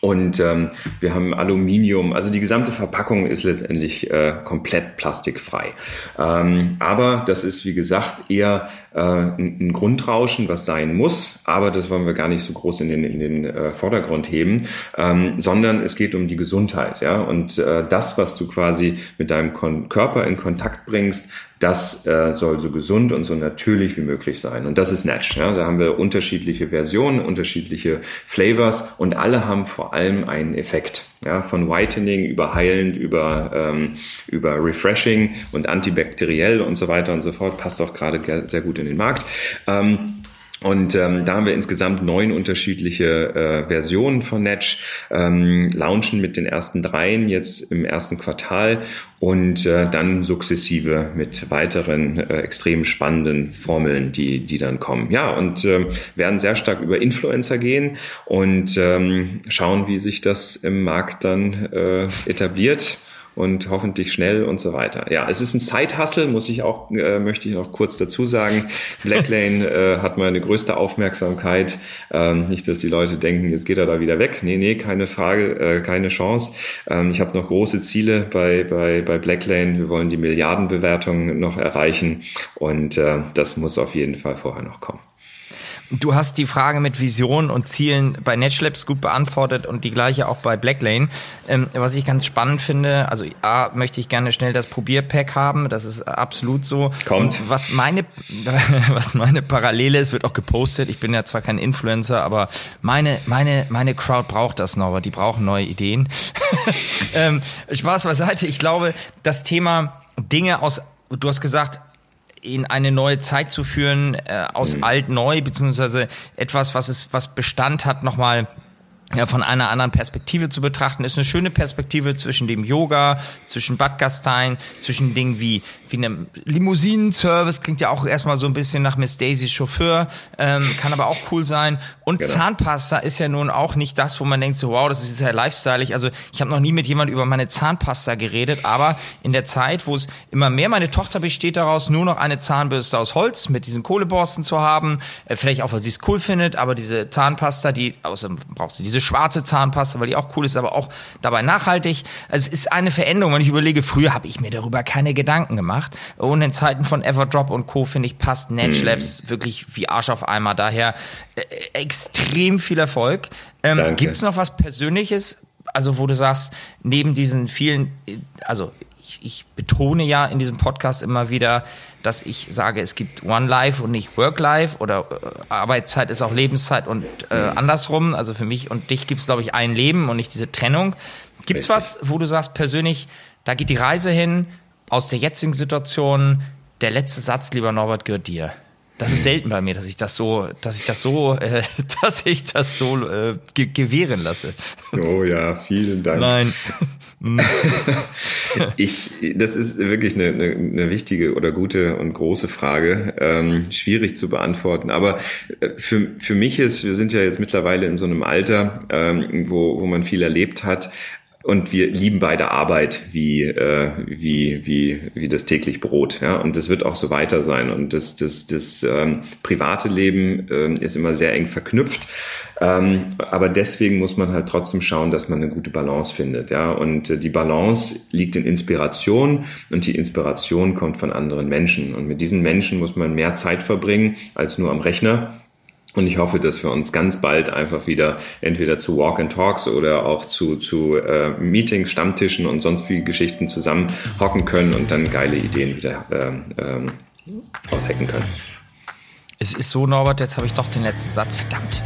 Und ähm, wir haben Aluminium, also die gesamte Verpackung ist letztendlich äh, komplett plastikfrei. Ähm, aber das ist, wie gesagt, eher äh, ein, Grundrauschen, was sein muss, aber das wollen wir gar nicht so groß in den, in den äh, Vordergrund heben, ähm, sondern es geht um die Gesundheit. Ja? Und äh, das, was du quasi mit deinem Kon Körper in Kontakt bringst, das äh, soll so gesund und so natürlich wie möglich sein. Und das ist Natch. Ja? Da haben wir unterschiedliche Versionen, unterschiedliche Flavors und alle haben vor allem einen Effekt. Ja? Von Whitening über heilend, über, ähm, über refreshing und antibakteriell und so weiter und so fort. Passt auch gerade sehr gut in den Markt. Ähm, und ähm, da haben wir insgesamt neun unterschiedliche äh, Versionen von Netch, ähm, launchen mit den ersten dreien jetzt im ersten Quartal und äh, dann sukzessive mit weiteren äh, extrem spannenden Formeln, die, die dann kommen. Ja, und äh, werden sehr stark über Influencer gehen und ähm, schauen, wie sich das im Markt dann äh, etabliert und hoffentlich schnell und so weiter. Ja, es ist ein Side-Hustle, muss ich auch, äh, möchte ich noch kurz dazu sagen. Blacklane äh, hat meine größte Aufmerksamkeit. Ähm, nicht, dass die Leute denken, jetzt geht er da wieder weg. Nee, nee, keine Frage, äh, keine Chance. Ähm, ich habe noch große Ziele bei, bei, bei Blacklane. Wir wollen die Milliardenbewertung noch erreichen und äh, das muss auf jeden Fall vorher noch kommen. Du hast die Frage mit Visionen und Zielen bei NetShlabs gut beantwortet und die gleiche auch bei Blacklane. Ähm, was ich ganz spannend finde, also A, möchte ich gerne schnell das Probierpack haben, das ist absolut so. Kommt. Und was meine, *laughs* was meine Parallele ist, wird auch gepostet. Ich bin ja zwar kein Influencer, aber meine, meine, meine Crowd braucht das noch, aber die brauchen neue Ideen. *laughs* ähm, Spaß beiseite. Ich glaube, das Thema Dinge aus, du hast gesagt, in eine neue Zeit zu führen, äh, aus mhm. alt neu, beziehungsweise etwas, was es, was Bestand hat, nochmal ja, von einer anderen Perspektive zu betrachten, ist eine schöne Perspektive zwischen dem Yoga, zwischen Bad Gastein, zwischen Dingen wie, wie einem Limousinenservice, klingt ja auch erstmal so ein bisschen nach Miss Daisy Chauffeur, ähm, kann aber auch cool sein. Und genau. Zahnpasta ist ja nun auch nicht das, wo man denkt, so wow, das ist ja lifestyleig. Also ich habe noch nie mit jemand über meine Zahnpasta geredet, aber in der Zeit, wo es immer mehr, meine Tochter besteht daraus, nur noch eine Zahnbürste aus Holz mit diesen Kohleborsten zu haben, äh, vielleicht auch, weil sie es cool findet, aber diese Zahnpasta, die, außerdem braucht sie diese schwarze Zahnpasta, weil die auch cool ist, aber auch dabei nachhaltig. Also es ist eine Veränderung. Wenn ich überlege, früher habe ich mir darüber keine Gedanken gemacht. Und in Zeiten von Everdrop und Co. finde ich passt Edge Labs hm. wirklich wie Arsch auf Eimer. Daher äh, extrem viel Erfolg. Ähm, Gibt es noch was Persönliches, also wo du sagst, neben diesen vielen, also ich, ich betone ja in diesem Podcast immer wieder, dass ich sage, es gibt One Life und nicht Work Life oder äh, Arbeitszeit ist auch Lebenszeit und äh, andersrum. Also für mich und dich gibt es, glaube ich, ein Leben und nicht diese Trennung. Gibt es was, wo du sagst, persönlich, da geht die Reise hin, aus der jetzigen Situation, der letzte Satz, lieber Norbert, gehört dir. Das ist selten bei mir, dass ich das so, dass ich das so, äh, *laughs* dass ich das so äh, ge gewähren lasse. Oh ja, vielen Dank. Nein. *laughs* *laughs* ich, das ist wirklich eine, eine, eine, wichtige oder gute und große Frage, ähm, schwierig zu beantworten. Aber äh, für, für mich ist, wir sind ja jetzt mittlerweile in so einem Alter, ähm, wo, wo man viel erlebt hat. Und wir lieben beide Arbeit wie, äh, wie, wie, wie das täglich Brot. Ja? Und das wird auch so weiter sein. Und das, das, das ähm, private Leben ähm, ist immer sehr eng verknüpft. Ähm, aber deswegen muss man halt trotzdem schauen, dass man eine gute Balance findet. Ja? Und äh, die Balance liegt in Inspiration und die Inspiration kommt von anderen Menschen. Und mit diesen Menschen muss man mehr Zeit verbringen als nur am Rechner. Und ich hoffe, dass wir uns ganz bald einfach wieder entweder zu Walk and Talks oder auch zu, zu äh, Meetings, Stammtischen und sonst wie Geschichten zusammen hocken können und dann geile Ideen wieder ähm, ähm, aushacken können. Es ist so, Norbert, jetzt habe ich doch den letzten Satz, verdammt.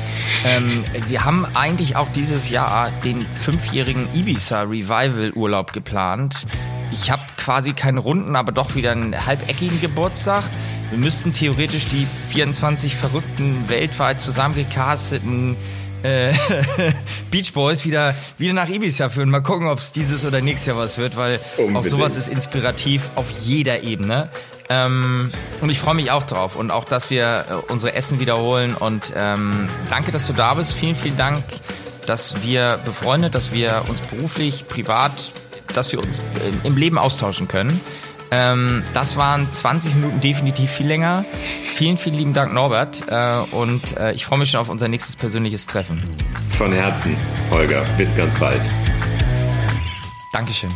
Ähm, wir haben eigentlich auch dieses Jahr den fünfjährigen Ibiza Revival Urlaub geplant. Ich habe quasi keinen runden, aber doch wieder einen halbeckigen Geburtstag. Wir müssten theoretisch die 24 Verrückten weltweit zusammengecasteten äh, *laughs* Beach Boys wieder, wieder nach Ibiza führen. Mal gucken, ob es dieses oder nächstes Jahr was wird, weil Unbedingt. auch sowas ist inspirativ auf jeder Ebene. Ähm, und ich freue mich auch drauf und auch, dass wir äh, unsere Essen wiederholen. Und ähm, danke, dass du da bist. Vielen, vielen Dank, dass wir befreundet, dass wir uns beruflich, privat, dass wir uns äh, im Leben austauschen können. Ähm, das waren 20 Minuten definitiv viel länger. Vielen, vielen lieben Dank, Norbert. Äh, und äh, ich freue mich schon auf unser nächstes persönliches Treffen. Von Herzen, Holger. Bis ganz bald. Dankeschön.